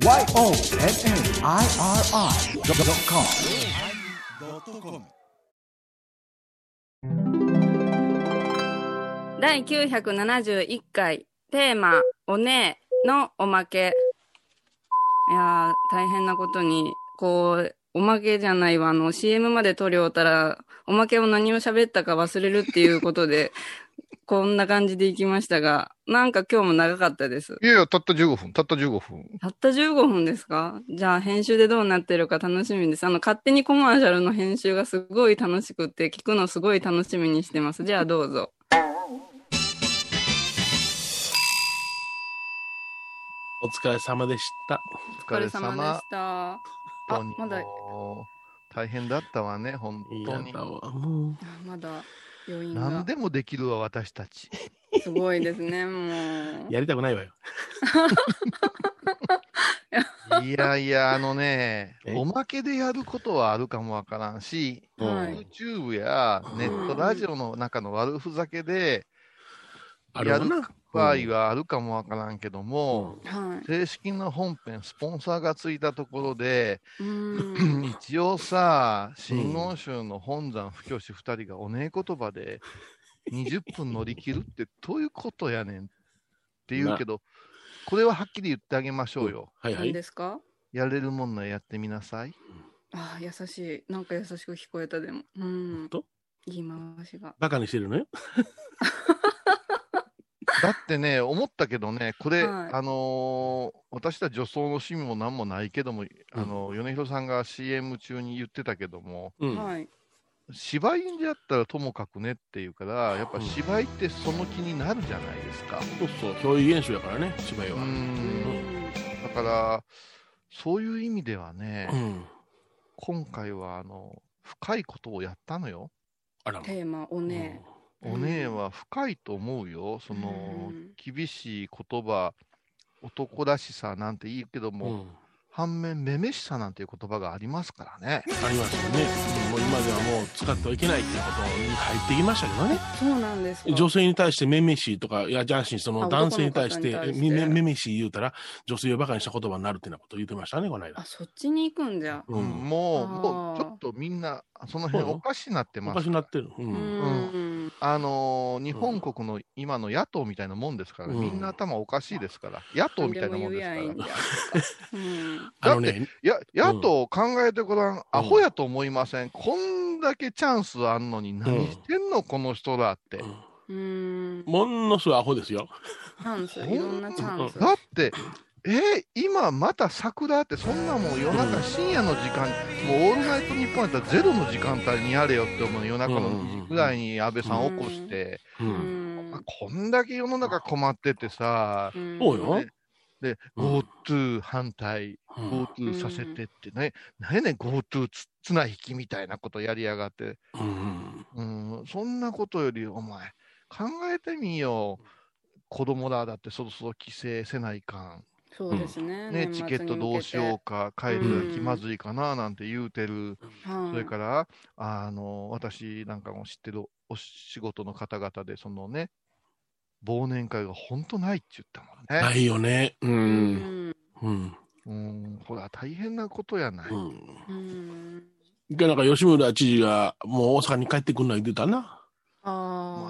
YONNIRI.com 第971回テーマ「おねえ」のおまけ。いやー大変なことにこうおまけじゃないわあの CM まで撮りおったらおまけを何を喋ったか忘れるっていうことでこんな感じでいきましたがなんか今日も長かったですいやいや、たった15分、たった15分。たった15分ですか？じゃあ編集でどうなってるか楽しみです。あの、勝手にコマーシャルの編集がすごい楽しくって、聞くのすごい楽しみにしてます。じゃあどうぞ。お疲れ様でした。お疲れ様でした。あまだ、大変だったわね、本当に。まだ余韻が何でもできるわ、私たち。すごいですね、もう、やりたくないわよ。いやいや、あのねえ、おまけでやることはあるかもわからんし、う。はい YouTube やネットラジオの中の悪ふざけでやるあるわな。場合はあるかもわからんけども、はい。正式な本編、スポンサーがついたところで、うーん。一応さ、真言宗の本山布教師2人がおねえ言葉で20分乗り切るってどういうことやねんって言うけど、これははっきり言ってあげましょうよ。何はいはい。ですか？やれるもんならやってみなさい。ああ、優しい。なんか優しく聞こえたでも。うん。と言い回しが。バカにしてるのよ。だってね、思ったけどね、これ、はいあのー私たち女装の趣味もなんもないけども、あの米広さんが CM 中に言ってたけども、うん。はい。芝居でやったらともかくねっていうから、やっぱ芝居ってその気になるじゃないですか。そうそう、表意現象やからね、芝居うは。うんん。だから、そういう意味ではね、うん。今回はあの深いことをやったのよ。あら。テーマ、おねうんお姉は深いと思うよ。そのうん厳しい言葉、男らしさなんていいけども、うん。反面、めめしさなんていう言葉がありますからね。ありますよね。もう今ではもう使ってはいけないっていうことに入ってきましたけどね。そうなんですか。女性に対してめめしいとか、いや、じゃあし、そあの男性に対してめめめめしい言うたら、女性をバカにした言葉になるっていうようなことを言ってましたね、この間あ、。そっちに行くんじゃ。うんもう、もうちょっとみんな、その辺おかしになっておかます。しになってる。う。うんん。あのー日本国の今の野党みたいなもんですから、うんみんな頭おかしいですから、野党みたいなもんですから。何でも言うやんいいんじゃうん。あのね、や、野党考えてごらん、アホやと思いません？こんだけチャンスあんのに何してんの、この人らって。うん。ものすごいアホですよ。チャンス、いろんなチャンス。だって、えー今また桜ってそんなもん夜中深夜の時間、もうオールナイトニッポンやったらゼロの時間帯にやれよって思うの夜中の2時ぐらいに安倍さん起こして、う。うん。こんだけ世の中困っててさ、うんそうよ。で、うん GoTo 反対、うん GoTo させてってね、何やねん GoTo つ綱引きみたいなことやりやがって。うん。うん、そんなことより、お前、考えてみよう。子供らだってそろそろ帰省せないかん。そうですね。ね、年チケットどうしようか、帰る気まずいかななんて言うてる。はいそれから、あの、私なんかも知ってるお仕事の方々で、そのね、忘年会が本当ないって言ったもんね。ないよね。う。うんん。うん。うん、ほら、大変なことやない。うん。うん。で、なんか吉村知事がもう大阪に帰ってくるの言ってたな。もう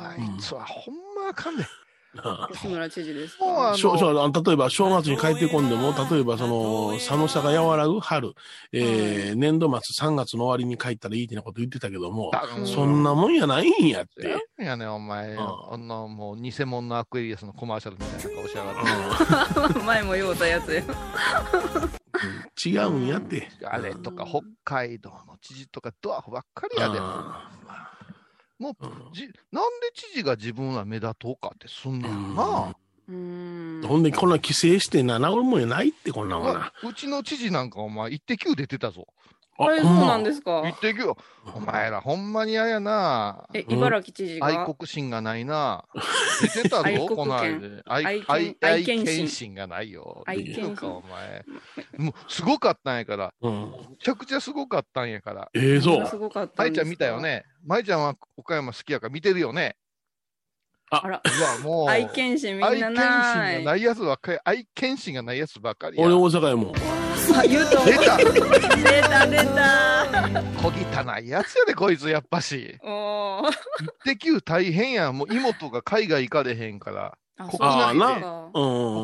ああいつはほんまあかんねん。あ。吉村知事です例えば正月に帰ってこんでも、例えばその寒さが和らぐ春、えー年度末3月の終わりに帰ったらいいってなこと言ってたけども、だそんなもんやないんやって。いやねんお前、うんあんなもう偽物のアクエリアスのコマーシャルみたいな顔しやがって。前も言うたやつよ。違うんやって。あれとか北海道の知事とかドアフばっかりやで。あもううんじ、なんで知事が自分は目立とうかってすんねんな。うん。ほんで、こんな規制してな、治るもんやないって、こんなもんな。うちの知事なんかお前、一滴出てたぞ。あれ、そうなんですか？一滴よ。お前らほんまに嫌やな。え、茨城知事愛が。国心がないな。出てたぞ、愛国この権間。愛愛愛犬愛愛犬心がないよ。愛犬心お前。もう、すごかったんやから。うん。めちゃくちゃすごかったんやから。ええそう。すごかった舞ちゃん見たよ。ね。舞ちゃんは岡山好きやから見てるよね。あら、うわ、もう。愛犬心みんな愛犬心ない。がないやつばっかり、愛犬心がないやつばっかりや。俺大阪やもん。あ、言うと。出た出た、出た。小汚いやつやで、こいつ、やっぱし。おー。一滴大変やん。もう妹が海外行かれへんから、あ国内で。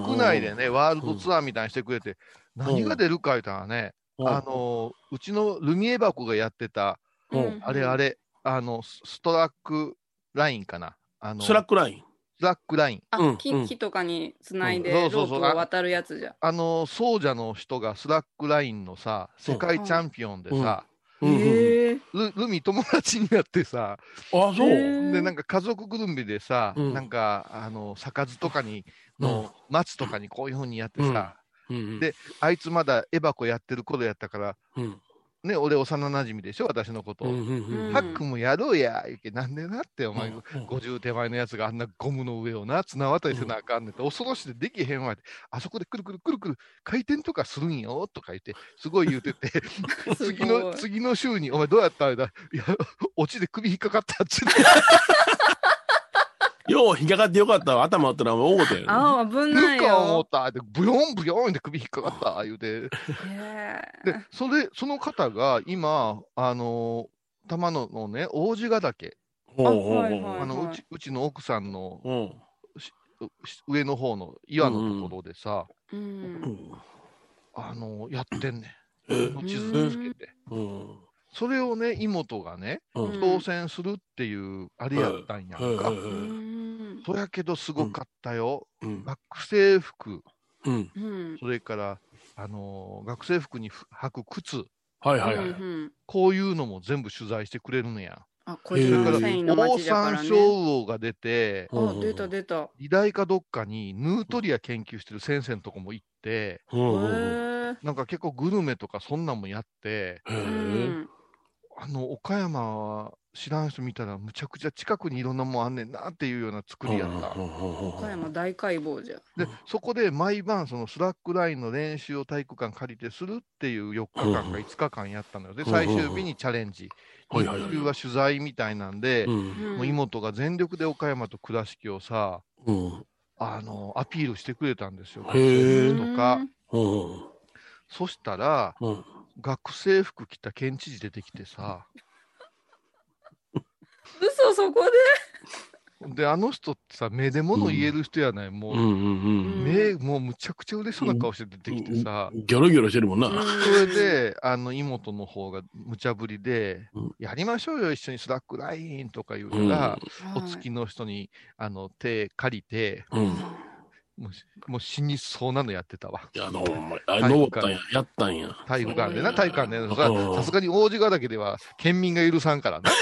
国内でね、ワールドツアーみたいにしてくれて、何が出るか言ったらね、うん、あの、うちのルミエ箱がやってた、うんあれあ。れ、あの、スストラックラインかな。あの、スラックライン。スラックライン。あ、うん木うん。木とかにつないうん。でローそう。そを渡るやつじゃ。あの、奏者の人がスラックラインのさ、世界チャンピオンでさ、うん。うん。ルルミ友達になってさ、あ、そう。へーで、なんか家族ぐるみでさ、うん。なんか、あの、坂津とかに、の、松とかにこういうふうにやってさ、うん。であいつまだエバコやってる頃やったから、うんね、俺幼馴染でしょ、私のこと。うんうんうんハックもやろうや、言うけなんでなって、お前、うん50手前のやつがあんなゴムの上をな、綱渡りせなあかんねんって、恐ろしいでできへんわって、あそこでくるくるくるくる回転とかするんよとか言って、すごい言うてて、す次。の次の週に、お前どうやったあれだ、いや、オチで首引っかかったって言って、よう引っかかってよかったわ。頭打ったらもう大ごとや。ああ、危ないぬか思っよ。た。って、ブヨンブヨンって首引っかかった言うて、で、それ、その方が今、あのー玉野のね、王子ヶ岳、ほうほうほう。はいはいあのうちうちの奥さんのうん。う上の方の岩のところでさ、う。うん。んあのやってんねえ？ん、地図つけて。うんそれをね、妹がね、うん。挑戦するっていう、あれやったんやんか。そやけどすごかったよ。うん。学生服。それから、あのー学生服に履く靴、はいはいはい。こういうのも全部取材してくれるのや。あ、こちらだから、オオ。サンショウウオが出て、あ、出た出た。医大かどっかにヌートリア研究してる先生のとこも行って。なん。か結構グルメとかそん。なん。もやって。あの、岡山は知らん人見たらむちゃくちゃ近くにいろんなもんあんねんなっていうような作りやった。岡山大解剖じゃ。で、そこで毎晩そのスラックラインの練習を体育館借りてするっていう4日間か5日間やったのよ。で、最終日にチャレンジ。はいはいはい日中は取材みたいなんで、もう妹が全力で岡山と倉敷をさ、うんあの、アピールしてくれたんですよ。とか、うんそしたら、うん学生服着た県知事出てきてさ、嘘そこで、あの人ってさ、目で物言える人やない、もう、うんうん目、もうむちゃくちゃ嬉しそうな顔して出てきてさ、うん。ギョロギョロしてるもんな。で。それで、あの、妹の方が無茶ぶりで、うん。やりましょうよ、一緒に。スラックラインとか言ううんから、うん、お付きの人に、あの、手借りて、うん。もうし、もう死にそうなのやってたわ。いや、ほんまあ、登ったんや、やったんや。体育館でな、体育館でな。さすがに王子ヶ岳では県民が許さんからな。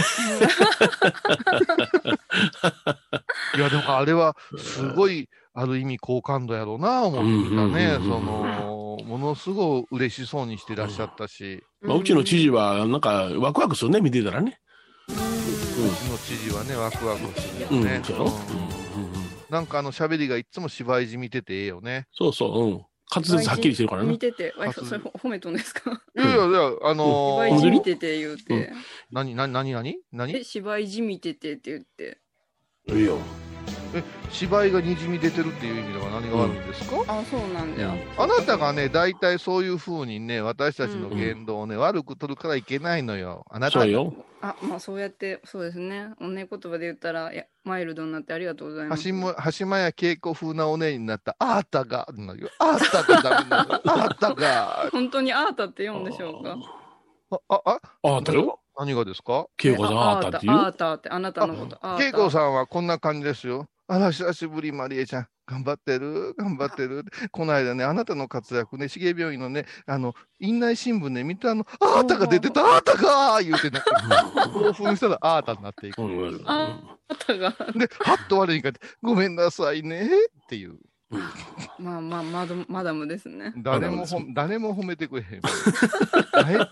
いや、でもあれは、すごい、ある意味好感度やろうな、思ってたね。うんその、ものすごい嬉しそうにしてらっしゃったし、まあ、うちの知事は、なんか、ワクワクするね、見てたらね。うちの知事はね、ワクワクするうん、よね。そうんんうなんかあの喋りがいつも芝居じみててええよね。そうそう、うん。滑舌はっきりしてるからね。見てて、ああそれ褒めとんですか？いやいやいや、あの芝居じー、みてて言うて。何、何、何、何？何？え、芝居じみててって言って。いいよ。芝居がにじみ出てるっていう意味では何が悪いんですか、あ、そうなんじゃ。あなたがね、大体そういうふうにね、私たちの言動をね、悪く取るからいけないのよ。あなたそうよ。あ、まあそうやって、そうですね。おね言葉で言ったら、いやマイルドになってありがとうございます。橋も橋間や稽古風なお姉になった、あーたが、あーたがダメなのよ。あーたが。本当にアータって読んでしょうか？あ、あ、あ、ああたよ。何がですか？恵子さんああたって言う？アータって、あなたのこと。恵子さんはこんな感じですよ。あら、久しぶり、マリエちゃん。頑張ってる頑張ってるこの間ね、あなたの活躍ね、重病院のね、あの、院内新聞ね、見たあの、あーたが出てた、あーたが言うてね、興奮したらあーたになっていく。あアータが。で、はっと我に返って、ごめんなさいねっていう。まあまあ、マドマダムですね。誰もほん誰も褒めてくれへん。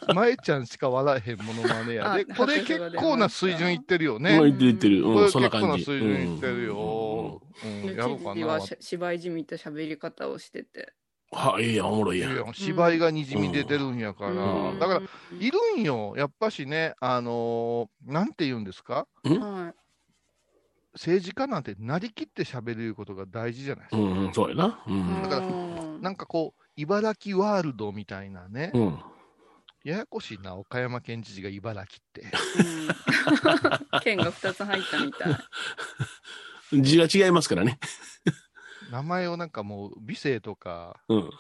前前ちゃんしか笑えへんものまねやで。あこれ結構な水準いってるよね。うん、言ってる言ってる。うん、これ結そんな感じ。構な水準いってるよ。うんでやろうかな知事は。し芝居じみった喋り方をしてて。は、いいやん、おもろいやん。芝居がにじみ出てるんやから。うんだから、いるんよ。やっぱしね、あのーなんて言うんですか？はい。政治家なんてなりきって喋ることが大事じゃないですか。うん、うん、そうやな。うん。だからうんなんかこう、茨城ワールドみたいなね、うん。ややこしいな、岡山県知事が茨城って。うん剣が2つ入ったみたい。字が違いますからね。名前をなんかもう、美声とか、うん。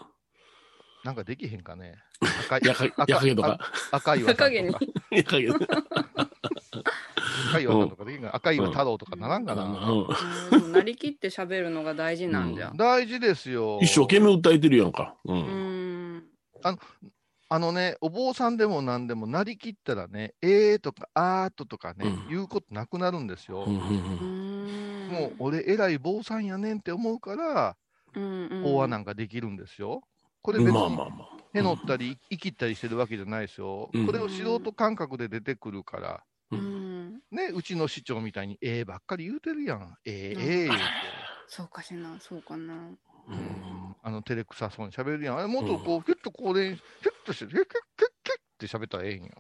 なんかできへんかね。赤いやか、やかげとか。あ赤いわさん赤毛にとか。赤いわさんとかできへんかな赤いわ太郎とかならんかな。うんうんでもなりきって喋るのが大事なんじゃ。大事ですよ。一生懸命訴えてるやんか。う。うんん。あのね、お坊さんでも何でもなりきったらね、えーとかあーととかね、うん言うことなくなるんですよ。うんうんううんんもう、俺偉い坊さんやねんって思うから、うんうん法話なんかできるんですよ。これ別にまあまあまあ。へのったり、生きったりしてるわけじゃないですよ。うんこれを素人感覚で出てくるから、ううんん。ね、うちの市長みたいに、ええばっかり言うてるやん。ええうんええ言うて。そうかしな、そうかな。うんあの、照れくさそうに喋るやん。あれ、もっとこう、キュッとこうで、キュッとして、キュッキュッキュッキュッって喋ったらええんよ。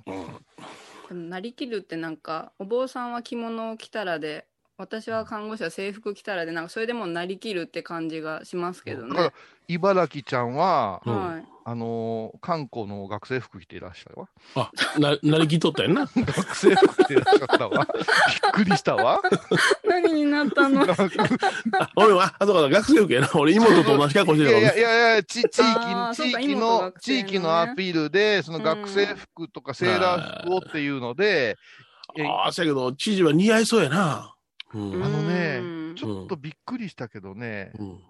でもなりきるってなんかお坊さんは着物を着たらで私は看護師は制服着たらでなんかそれでもなりきるって感じがしますけどねだから。、茨城ちゃんは、うんはい。あのー、観光の学生服着ていらっしゃるわ。あ、な、なりきっとったやんな。学生服着ていらっしゃったわ。びっくりしたわ。何になったの？あ俺は、あ、そうか、学生服やな。俺妹と同じ格好しいてたからやいやいやいや、ち地域、地域妹の、ね地域のアピールで、その学生服とかセーラー服をっていうので、いやああ、そうやけど、知事は似合いそうやな。うん。あのねうんちょっとびっくりしたけどね、うん。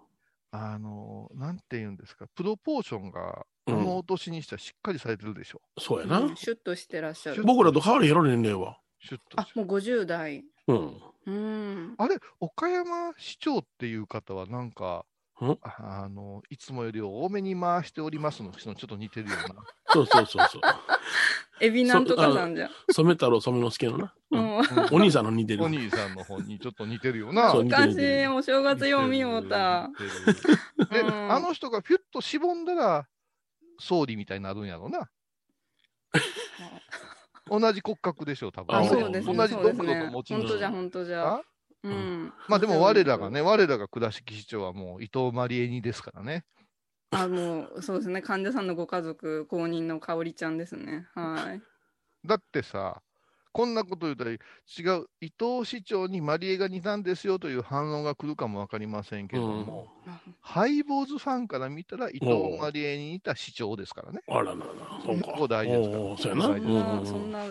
あの、なんて言うんですか、プロポーションが、あうんのお年にしたらしっかりされてるでしょ。そうやなうん。シュッとしてらっしゃる。僕らと変わりやろ、年齢は。シュッとあ、もう50代。うん。うん。あれ、岡山市長っていう方は、なんか、ん？あの、いつもより多めに回しておりますの人のちょっと似てるような。そうそうそうそう。エビなんとかさんじゃん。染め太郎染之助のな。ううんん。お兄さんの似てるお。兄さんの方にちょっと似てるような。そうおかしい。お正月よう見ようた。で、うんあの人がピュッとしぼんだら、総理みたいになるんやろうな。同じ骨格でしょう、多分。あ、あそうですね。同じそうです国土ねと持ち主本当じゃ、本当じゃあ？うん。まあでも我らがね、我らが倉敷市長はもう伊藤マリエニですからね。あ、もう、そうですね。患者さんのご家族、公認の香織ちゃんですね。はい。だってさ、こんなこと言うたら違う、伊藤市長にマリエが似たんですよという反応が来るかもわかりませんけども、ハイボーズファンから見たら伊藤マリエに似た市長ですからね。あららら、そうか。ここ大事ですからそうそんな、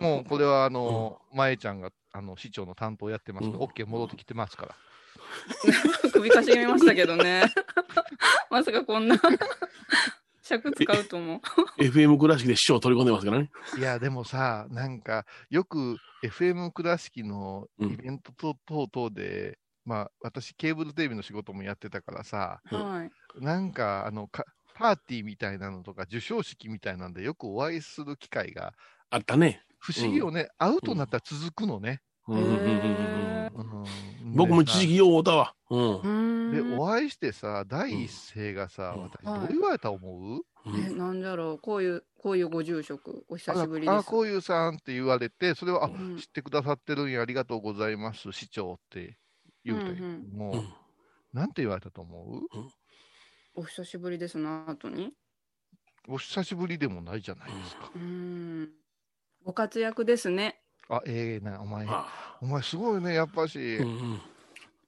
もうこれはあの、前ちゃんがあの市長の担当やってますけど、うん OK 戻ってきてますから。首かしげましたけどね。まさかこんな尺使うと思う。FM 倉敷で師匠取り込んでますからね。いや、でもさ、なんか、よく FM 倉敷のイベントと等々で、まあ、私、ケーブルテレビの仕事もやってたからさ、うんはい。なんか、あの、かパーティーみたいなのとか、授賞式みたいなんで、よくお会いする機会が、あったね。不思議よね、会うとなったら続くのね。うんうんうんうんへうん僕も一時期よう会うたわ。で、ん。お会いしてさ、第一声がさ、うん私、はいどう言われたと思う、え、なんだろう？こういう、こういうご住職、お久しぶりです。ああ、こういうさんって言われて、それは、あ、うん知ってくださってるんや、ありがとうございます、市長って言うて、もう、うんなんて言われたと思う？お久しぶりですの後に？お久しぶりでもないじゃないですか。うーん。ご活躍ですね。あ、ええな、お前、あ。お前すごいね、やっぱし、うんうん。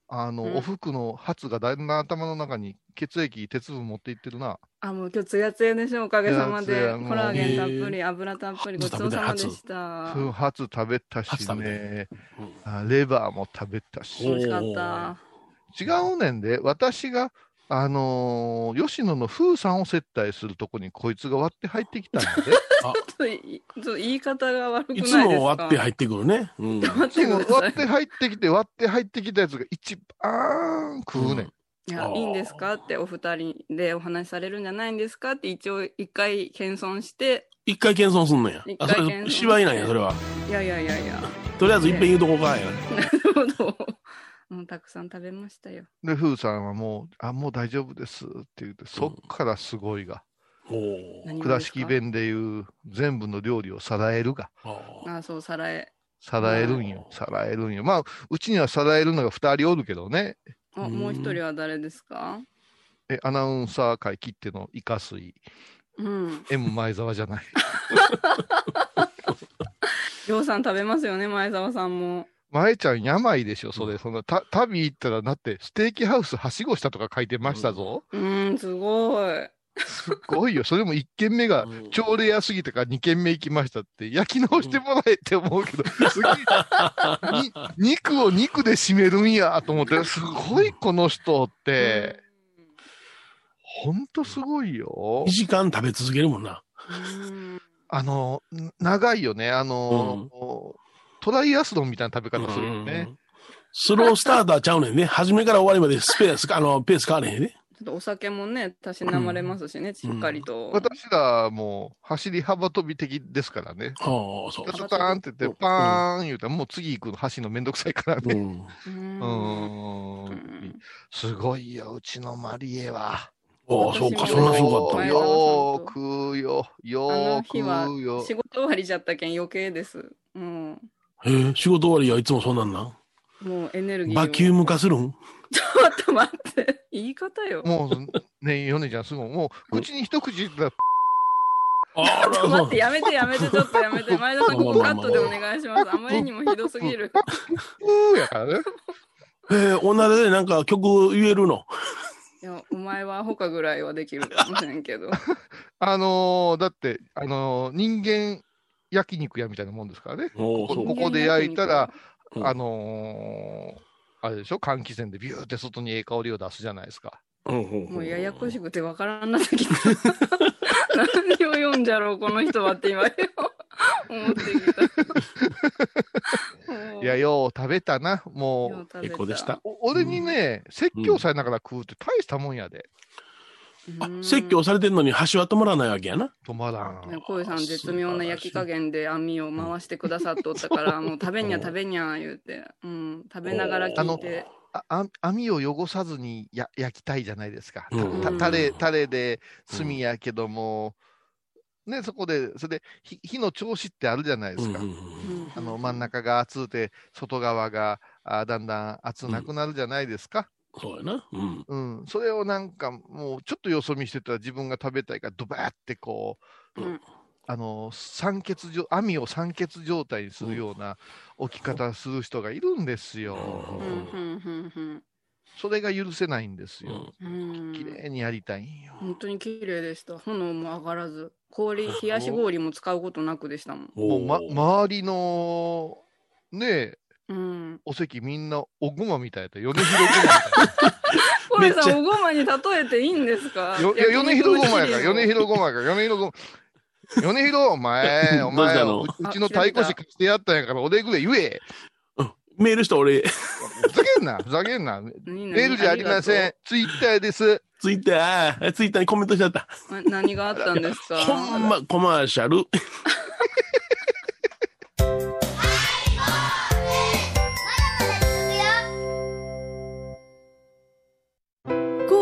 あの、うん。お服のハツがだんだん頭の中に血液、鉄分持っていってるな。あ、もう今日つやつやでしょ、おかげさまで。コラーゲンたっぷり、油たっぷり、ご初ちそうさまでした。ハツ食べたしね。うん。あ、レバーも食べたし。美味しかった。違うねんで、私が、あのー吉野の風さんを接待するとこにこいつが割って入ってきたんで、ちょっといちょっと言い方が悪くないいつですか？も割って入ってくるね。うん。割って入ってきて、割って入ってきたやつが一番食うねん。いやいいんですか？ってお二人でお話しされるんじゃないんですか？って一応一回謙遜して一回謙遜すんのや一。あ、それ回謙遜芝居なんや、それは。いやいやいやいやとりあえず一遍言うとこかや。なるほどもうたくさん食べましたよで、風さんはもう、あ、もう大丈夫ですって言って、そっからすごいが、おお。何が倉敷弁でいう全部の料理をさらえるが、ああそうさらえさらえるんよ。さらえるんよ。まあ、うちにはさらえるのが二人おるけどね。あ、もう一人は誰ですか？え、アナウンサー界切ってのイカ水。うん。M 前澤じゃない。りょうさん食べますよね、前澤さんも。前ちゃん病でしょ、それ。そんな、た、旅行ったら、だって、ステーキハウスはしごしたとか書いてましたぞ。うん、すごい。すっごいよ。それも1軒目がうん超レアすぎたから2軒目行きましたって、焼き直してもらえって思うけど、すげえに肉を肉で締めるんやと思って、すごいこの人って、ほんとすごいよ2。時間食べ続けるもんな。うんあの、ん長いよね。あの、トライアスロンみたいな食べ方するよね。スロースターターちゃうねんね。初めから終わりまでスペース、あの、ペース変われへんね。ちょっとお酒もね、たしなまれますしね、しっかりと。私らもう走り幅跳び的ですからね。はあ、そうス。ターンって言って、パーン言うたら、もう次行くの走るのめんどくさいからね。うん。すごいよ、うちのマリエは。ああ、そうか、そんなすごかったよー食うよ、よあのー日は食うよ。仕事終わりじゃったけん余計です。うん。へえ、仕事終わりはいつもそんなんなん？もうエネルギーを。バキューム化するん？ちょっと待って。言い方よ。もう、ね、ヨネちゃんすごい。もう、口に一口言ったら、あら、待って。やめてやめて、ちょっとやめて。前田さん、ここカットでお願いします。あまりにもひどすぎる。うーやからね。えー、女でなんか曲言えるの？いや、お前はアホかぐらいはできるかもしれんけど。あのー、だって、あのー、人間焼肉屋みたいなもんですからね。ここで焼いたら、うんあのー、あれでしょ？換気扇でビューって外にええ香りを出すじゃないですか。もうややこしくてわからんなってきた。何を読んじゃろう、この人はって今よ。思ってきた。いや、よう食べたな。もう、結構でした？お俺にね、説教されながら食うって大したもんやで。あ、説教されてんのに箸は止まらないわけやな。止まらん。小井さん絶妙な焼き加減で網を回してくださっとったから、もう食べにゃ食べにゃ言うて、うん、食べながら聞いて、ああ網を汚さずにや焼きたいじゃないですか。うんたたれ、たれで炭やけども、ね、そこで、それで火火の調子ってあるじゃないですか。あの真ん中が熱うて、外側があだんだん熱なくなるじゃないですか。そうやな。うん。うん、それをなんかもうちょっとよそ見してたら自分が食べたいからドバーってこう、うんあの酸欠状網を酸欠状態にするような置き方する人がいるんですよ。うんうんうんそれが許せないんですよ。綺麗にやりたいんよ。本当に綺麗でした。炎も上がらず、氷、冷やし氷も使うことなくでしたもん。もう、ま、周りのねえうん。お席みんなおごまみたいだった。米広ごまみた さん、めっちゃおごまに例えていいんですか？いや米広ごまやから、米広広ごまやから、米広ごま。米広、お前、お前、うどううちの太鼓師貸してやったんやから、俺ぐらい言え。メールした俺、ふざけんな、ふざけんな。メメールじゃありません。ツイッターです。ツイッター、あツイッターにコメントしちゃった。何があったんですか？ほんま、コマーシャル。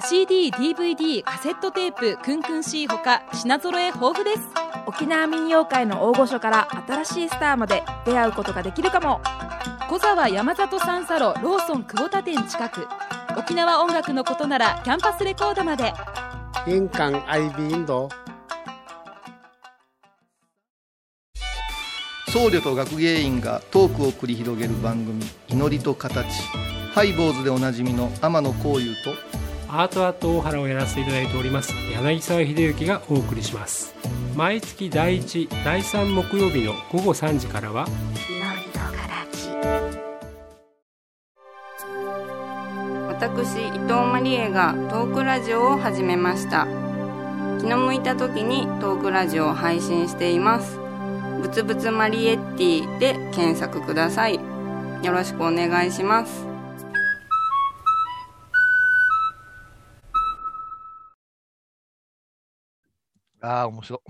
CD、DVD、カセットテープクンクン C ほか品揃え豊富です。沖縄民謡界の大御所から新しいスターまで出会うことができるかも。小沢山里三佐路ローソン久保田店近く。沖縄音楽のことならキャンパスレコードまで。印港 IB 印度僧侶と学芸員がトークを繰り広げる番組「祈りと形」ハイボーズでおなじみの天野幸雄とアートアート大原をやらせていただいております柳沢秀幸がお送りします。毎月第1第3木曜日の午後3時からは私伊藤マリエがトークラジオを始めました。気の向いた時にトークラジオを配信しています。ぶつぶつマリエッティで検索ください。よろしくお願いします。ああ、面白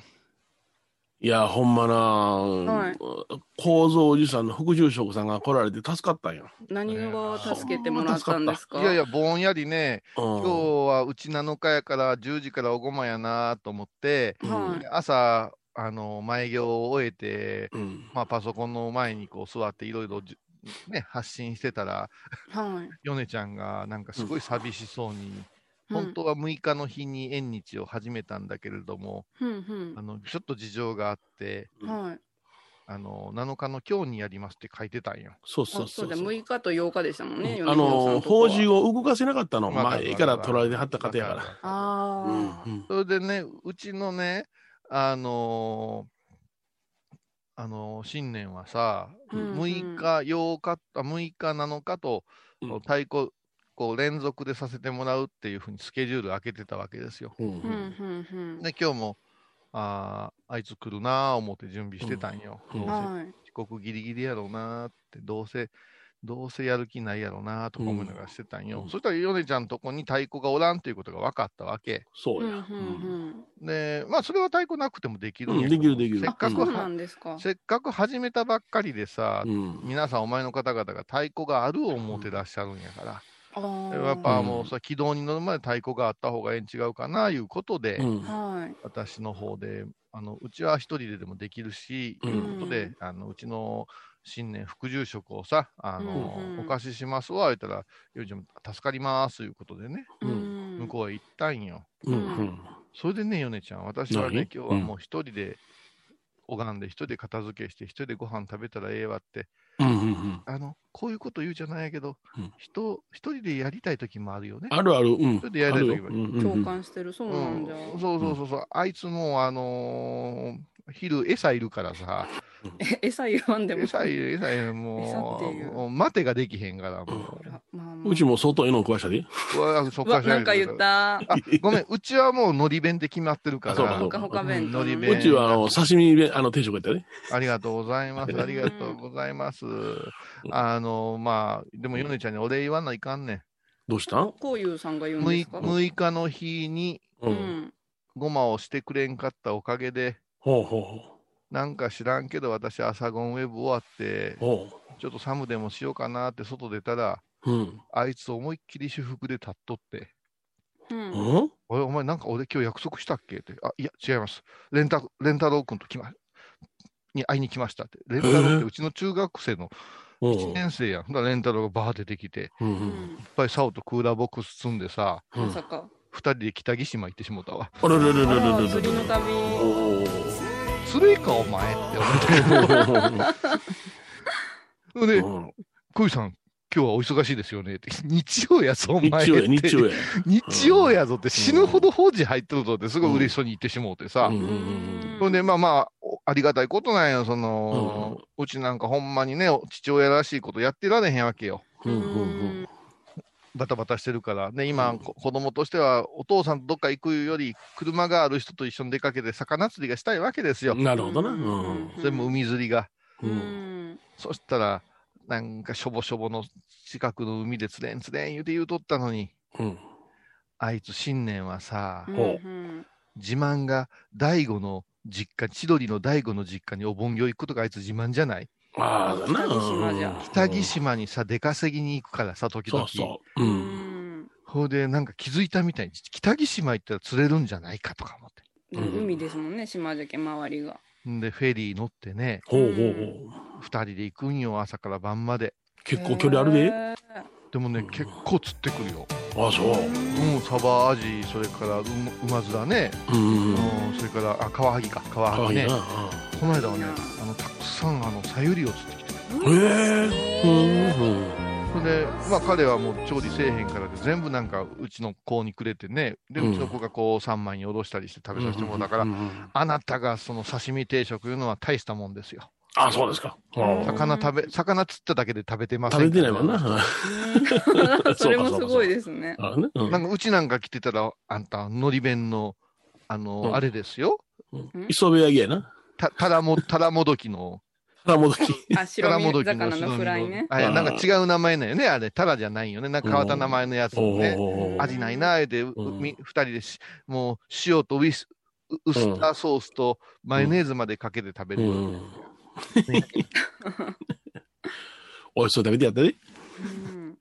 いや、ほんまな、はい構造おじさんの副住職さんが来られて助かったんよ。何が助けてもらったんですか？い。いやいや、ぼんやりね、うん今日はうち7日やから10時からおごまやなと思って、はい朝、あの、前業を終えて、うんまあ、パソコンの前にこう座っていろいろじね、発信してたら、はい。ヨネちゃんがなんかすごい寂しそうに、うん本当は6日の日に縁日を始めたんだけれども、ふんふあのちょっと事情があって、ん。はい。あの7日の今日にやりますって書いてたんよ。そうそうあそうだ、そうそう。6日と8日でしたもんね。あの、法事を。を動かせなかったの。わかる前から取られてはった方やから。あうんあ。うんそれでね、うちのね、あのーあのー新年はさ、うんうん6日、8日、あ6日、7日と、うん太鼓、こう連続でさせてもらうっていうふうにスケジュール開けてたわけですよ。で、今日も、あーあいつ来るなあ思って準備してたんよ。うんどうせはい。遅刻ギリギリやろうなーって、どうせ、どうせやる気ないやろうなーとか思いながらしてたんよ。うんそしたら、ヨネちゃんとこに太鼓がおらんっていうことが分かったわけ。そうや。で、まあ、それは太鼓なくてもできるんやけどうんできるできるあ、せっかく。せっかく始めたばっかりでさ、うん皆さん、お前の方々が太鼓がある思ってらっしゃるんやから。やっぱもうさ、軌道に乗るまで太鼓があった方がええん違うかな、いうことで、うん。はい。私の方で、あのうちは一人ででもできるし、うん。いうことで、あのうちの新年副住職をさ、あのうんうん。お貸ししますわ、言ったら、よいちゃん助かります、ということでね、うん。うん向こうへ行ったんよ。うんうん。それでね、ヨネちゃん、私はね、何？今日はもう一人で拝んで、一人で片付けして、一人でご飯食べたらええわって、うんうんうんあの、こういうこと言うじゃないけど、うん人、一人でやりたい時もあるよね。あるある。うん。それでやりたい時もあるようんうん共感してる。そうなんじゃ。うんそうそうそうそう、あいつも、あのー昼、餌いるからさ、え、餌言わんでも。餌いる、餌いる、餌もうう、もう待てができへんから、もあまあまあうちも相当絵の食わしたで。う。うわそっからなんか言った。あ、ごめん、うちはもうのり弁で決まってるからあそうかそう、ほかほか弁当のり弁うちはあの刺身であの定食やったね。ありがとうございます。ありがとうございます。あの、まあ、でも、ヨネちゃんにお礼言わないかんねどうした？んこういうさんが言うんで 6, すか？6日の日にう。うんん。ごまをしてくれんかったおかげで、ほうほうほなんか知らんけど、私、朝ゴンウェブ終わってちょっとサムでもしようかなって外出たら、う。うん。あいつ思いっきり私服で立っとって、うん。うん？おい、お前なんか俺今日約束したっけって、あ、いや、違います。レンタ、レンタロウ君と来ま、に会いに来ましたって。レンタロウってうちの中学生の1年生やん。だからレンタロウがバーって出てきて、うん。いっぱいサオとクーラーボックス積んでさ、うんまさか。二人で北木島行ってしもたわ。あらららららららあら、釣りの旅。お釣れか、お前って思って。ー で、うん小井さん、今日はお忙しいですよねって。日曜やぞ、お前って。日曜や、日曜や。日曜やぞって死ぬほど法事入ってるぞってすごい嬉しそうに言ってしもうてさ。ほんで、まあまあ、おありがたいことなんよ、その、うちなんかほんまにね、父親らしいことやってられへんわけよ。うんうんうんバタバタしてるから。で、今、こ子供としては、お父さんとどっか行くより、車がある人と一緒に出かけて魚釣りがしたいわけですよ。なるほどな。うんそれも海釣りが。ううんん。そしたら、なんかしょぼしょぼの近くの海で釣れん釣れん言うて言うとったのに、うん。あいつ新年はさ、ほうん自慢が大悟の実家、千鳥の大悟の実家にお盆行行くことがあいつ自慢じゃない？ああ、だな。北木島じゃうん北木島にさ、出稼ぎに行くからさ、時々。そうそう。う。うんん。ほいで、なんか気づいたみたいに、北木島行ったら釣れるんじゃないかとか思って。海ですもんね、島じゃけ周りが。んで、フェリー乗ってね、ほうほうほう。二人で行くんよ、朝から晩まで。結構距離あるで。へーでもね、うん結構釣ってくるよ。ああ、そう。うん、サバ、アジ、それからうま馬面ね、うんうんそれから、あ、カワハギか、カワハギね。この間はね、あの、たくさん、あの、さゆりを釣ってきて。うんへえ。それで、まあ彼はもう調理せえへんからで、全部なんかうちの子にくれてね、で、うんうちの子がこう3枚におろしたりして食べさせてもらったから、うんうんうんあなたがその刺身定食いうのは大したもんですよ。あ、そうですか。うん魚食べ、魚釣っただけで食べてません食べてないもんな。それもすごいですね。なんかうちなんか来てたら、あんた、のり弁の、あの、うんあれですよ。うん磯辺焼きやな。た、たらも、たらもどきの、腹もどき。あ、た白身らもどき魚のフライね。あ、いやなんか違う名前なんよね、あれ。たらじゃないよね。なんか変わった名前のやつね。味ないな、言うて、ううんみ二人でし、もう塩とウイス、ウウスターソースとマヨネーズまでかけて食べる。うん。おいしそう食べてやったで。うん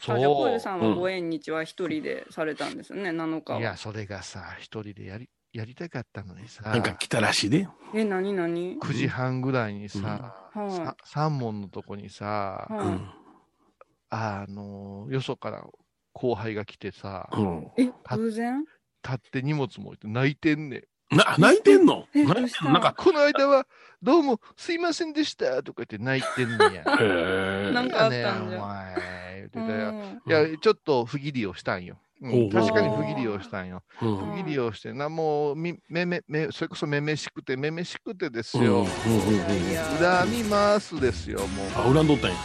そうあじゃあ、ポエルさんはうんご縁日は一人でされたんですよね、7日は。いや、それがさ、一人でやり、やりたかったのにさ、なんか来たらしいで。え、なになに9時半ぐらいにさ、うんはいさ三門のとこにさ、はいうん。あの、よそから後輩が来てさ、うん。え、偶然？立って荷物も置いて泣いてんねん。な、泣いてんの？え泣いてんの？なんか、この間は、どうも、すいませんでしたとか言って泣いてんねんや。へえ。なんかねんお前。言ってうたよ。んいや、ちょっと不義理をしたんよ。確かに不義理をしたんよ。うん。不義理をしてな、もう、みめめめ、それこそめめしくて、めめしくてです。よ。うん。恨みますですよ、もう。あ、恨んどったんや。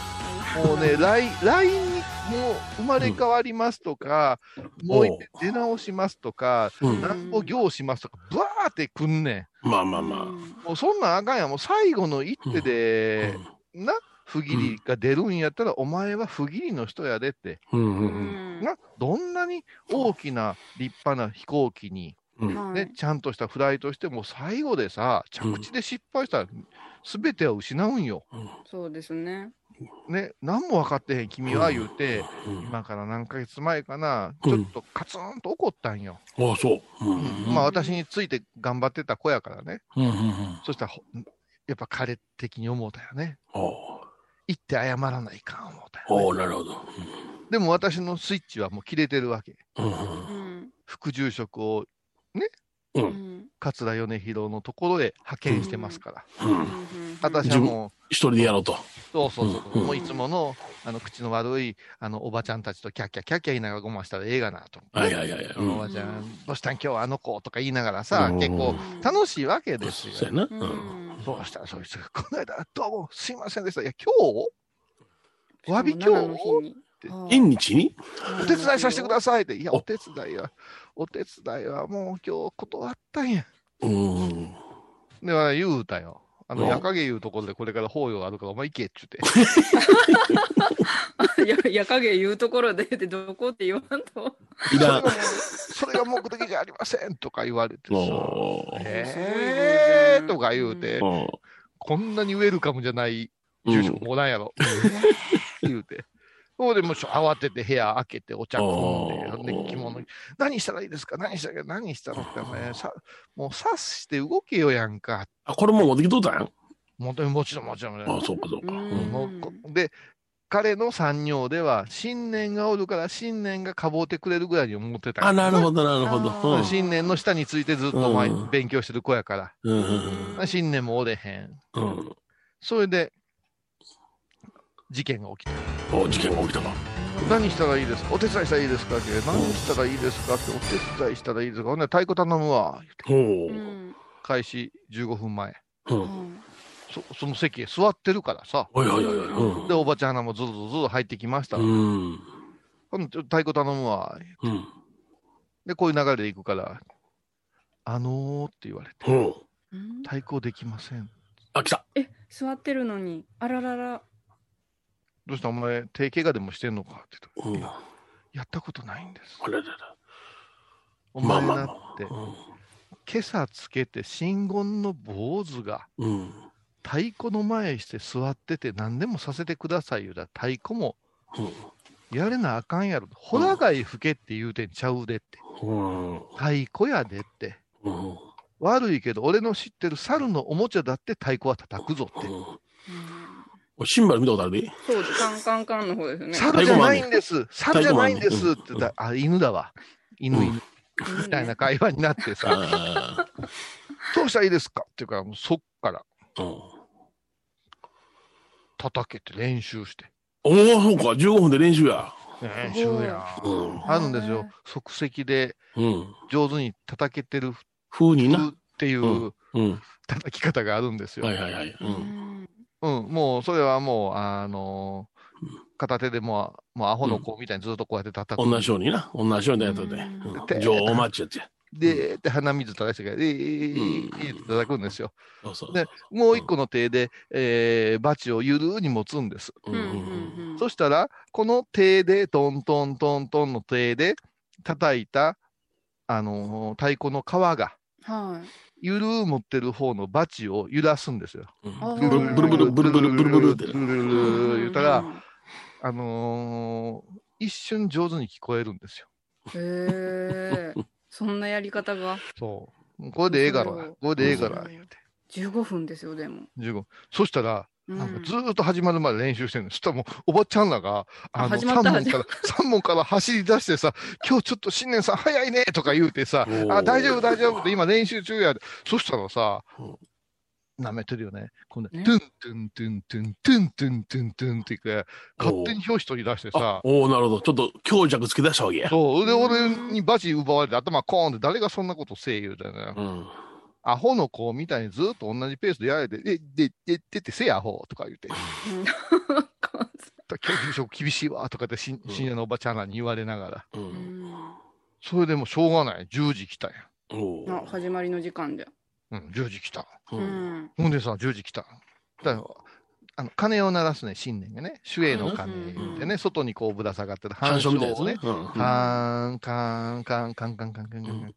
もうね、来 LINE にもう生まれ変わりますとか、もう一遍出直しますとか、うん。なんぼ行しますとか、ブワーってくんねまあまあまあ。ん。もうそんなんあかんやん。もう最後の一手で、な、不義理が出るんやったら、お前は不義理の人やでって。うん。うん。う。うんんな、どんなに大きな立派な飛行機に、ね、ちゃんとしたフライトしても、最後でさ、着地で失敗したら、すべては失うんよ。そうですね。ね、何も分かってへん君は言うて、うん。今から何ヶ月前かな、うんちょっとカツンと怒ったんよ。ああ、そう。うん。まあ私について頑張ってた子やからね。うん。うん。うん。そしたらほ、やっぱ彼的に思うたよね。行って謝らないかん思うたよ、ね。なるほど。でも私のスイッチはもう切れてるわけ。うん。うん。うん。副住職をう。うん。桂米広のところへ派遣してますから。うん。私はもう、一人でやろうと。そうそうそう、うん。もういつものあの口の悪いあのおばちゃん。たちとキャッキャキャッキャ言いながらごましたらええがなと。はいはいはいはい。うん。おばちゃん、どうしたん。今日はあの子とか言いながらさ、結構楽しいわけですよ。そうやな。うう。したらそいつが、この間、どうもすいません。でした。いや、今日詫び今日の日にはい縁日にお手伝いさせてくださいって。いや、お手伝いは、お手伝いはもう今日断ったんや。うん。では言うたよ。あの、うん夜影いうところでこれから法要があるから、お前行けっちゅって。い や、夜影言うところでってどこって言わんと。いらん。それが目的じゃありませんとか言われてさ。えーとか言うて、うんこんなにウェルカムじゃない住所もおらんやろ。言うて。そうでも慌てて部屋開けてお茶飲んで、で着物に、何したらいいですか？何したらいい？何したのって、ね、さもう察して動けよやんか。あ、これもう持ってきとったん？やもちろんもちろんもちろん。あ、そうかそうか。うん。で、彼の産業では、信念がおるから、信念がかぼうてくれるぐらいに思ってたんやあ、なるほど、なるほど。あうん。信念の下についてずっと前うん。勉強してる子やから。うん。うん。信念もおれへん。うん。それで、事件が起きた。うん。お、事件が起きたか。何したらいいですか？お手伝いしたらいいですか？って何したらいいですか？ってお手伝いしたらいいですか？ほんで太鼓頼むわ。開始15分前。うん。そその席へ座ってるからさ。おいおいおいおい。うんで、おばちゃんらもずるずるずる入ってきました。うん。ほんでちょ太鼓頼むわ。うん。で、こういう流れで行くから、あのーって言われて、太鼓できません。あ、来た。え、座ってるのに。あららら。どうした？お前、手怪我でもしてんのか？って言うん。って、あやったことないんです。れれれ。おまあまあ前だって、ま今朝つけて真言の坊主が、あ。うん。太鼓の前して座ってて何でもさせてくださいよ。だ太鼓もやれなあかんやろ。ほら貝吹けって言うてんちゃうでって。うん。太鼓やでって。うん。悪いけど、俺の知ってる猿のおもちゃだって太鼓は叩くぞって。シンバル見たことある？で。そうです。カンカンカンの方ですね。猿じゃないんです。猿じゃないんですって言ったら、あ、犬だわ。犬、うん犬。みたいな会話になってさ、あどうしたらいいですか？っていうから、もうそっからあ。うん。叩けて練習して。おお、そうか。15分で練習や。練習や。うん。あるんですよ。即席でうん。上手に叩けてる風にな。っていう。叩き方があるんですよ。はいはいはい。う。うんん。うん、もうそれはもう、あの片手でもう、もうアホの子みたいにずっとこうやって叩く。同じようにな。同じようなやつで。女王マッチやつや。で、で鼻水垂らしてから、えー、えー、叩くんですよ。でもう一個の手で、えー、バチをゆるーに持つんです。そしたら、この手で、トントントントンの手で叩いた、あのー太鼓の皮が、はい。ゆるー持ってる方のバチを揺らすんですよ。あブルブルブルブルブルブルブルって。ブルブルブル言ったら、あのー一瞬上手に聞こえるんですよ。へえ。そんなやり方がそう。これでええからこれでええから、言うて。15分ですよ、でも。15。そしたら、うんなんかずーっと始まるまで練習してるの。そしたらもう、おばちゃんらが、あの、3始まった問から、三問から走り出してさ、今日ちょっと新年さん早いねとか言うてさ、あ、大丈夫大丈夫って今練習中やで。そしたらさ、舐めてるよね。今度、トねゥントゥントゥントゥントゥントゥントゥントゥンって言って、勝手に表紙取り出してさ、おおなるほど。ちょっと強弱つけ出したわけや。そう、で、俺にバチ奪われて頭コーンって誰がそんなことせえ言うたよね。うん。アホの子みたいにずっと同じペースでやられて、で、で、で、でってせえアホとか言って、教育職厳しいわとかってし深夜のおばちゃんらに言われながら、う。うんんそれでもしょうがない。10時来たんや。おあ、始まりの時間で。うん、10時来た。う。うんん。ほんでさ、10時来た。だからあの、鐘を鳴らすね、新年がね。主営の鐘言うてね、外にこうぶら下がってる反射みたいなやつをねね。。うんカーン、カーン、カーン、カンカンカンカンカンカン。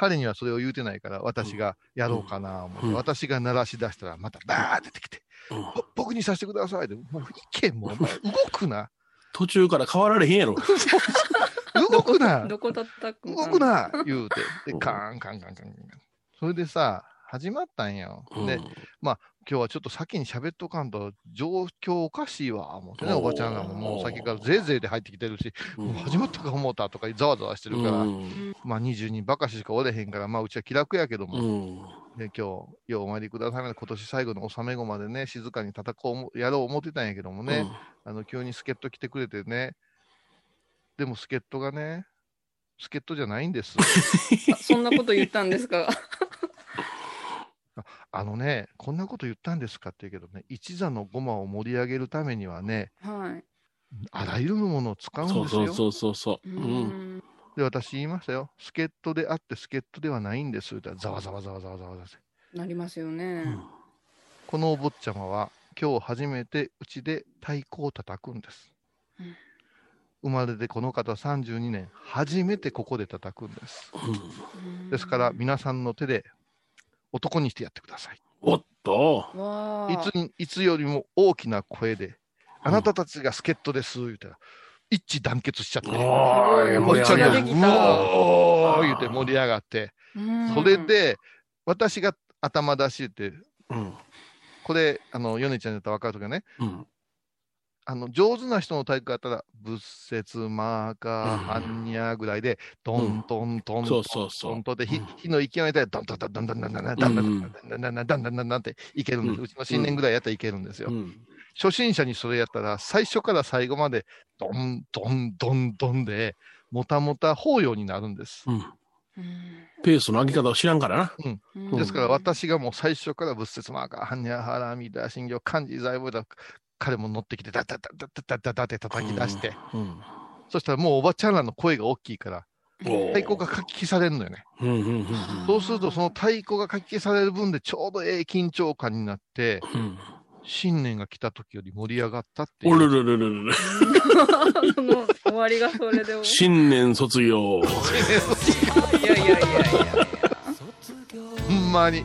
彼にはそれを言うてないから、私がやろうかな思って、うん。私が鳴らし出したら、またバー出てきて、うん。ぼ僕にさせてくださいで、もういけ、もう、お前、動くな、途中から変わられへんやろ。動くな、どこだったく動くな、言うて、で、カーン、カンカンカンカン。それでさ、始まったんよ。で、今日はちょっと先に喋っとかんと、状況おかしいわ、思ってね、おばちゃんらももう先からぜいぜいで入ってきてるし、うん。もう始まったか思ったとかざわざわしてるから、うん。まあ20人ばかししかおれへんから、まあうちは気楽やけども、うん。で今日、ようお参りくださいまで、今年最後の納め後までね、静かに叩こうも、やろう思ってたんやけどもね、あの、急に助っ人来てくれてね、でも助っ人がね、助っ人じゃないんです。あ そんなこと言ったんですか？あのね、こんなこと言ったんですかって言うけどね、一座のごまを盛り上げるためにはね、はい。あらゆるものを使うんですよ。そうそうそうそう。ううん。ん。で、私言いましたよ。助っ人であって助っ人ではないんです。ってざわざわざわざわざわざなりますよね。このお坊ちゃまは今日初めてうちで太鼓を叩くんです。うん生まれてこの方32年、初めてここで叩くんです。ですから皆さんの手で男にしてやってください。おっと。いつにいつよりも大きな声で、あなたたちが助っ人です、言うたら、一致団結しちゃって、おーいおばちゃんが、う盛り上げたおー言うて盛り上がって、うんそれ、で、私が頭出しって、うん。これ、あの、ヨネちゃんだったら分かるとかね、うん。あの、上手な人の体育だったら、仏説、マーカー、うんハンニャぐらいで、トントントントントントンで、火の勢いで、ドンドンドンドンドンドンドンドンドンドンドンドンっていけるんです。うちの新年ぐらいやったらいけるんですよう。ん。初心者にそれやったら、最初から最後まで、ドンドンドンドンで、もたもた法要になるんです。ペースの上げ方を知らんからな。うんですから、私がもう最初から仏説マーカー、ハンニャハラミダ、信行、漢字、財宝だ、彼も乗ってきて、ダダダダダダダダって叩き出して、そしたらもうおばちゃんらの声が大きいから、太鼓がかき消されるのよね。そうすると、その太鼓がかき消される分でちょうどええ緊張感になって、新年が来た時より盛り上がったっていう。おるるるるる。その終わりがそれで終わ新年卒業。いやいやいやいや。ほんまに。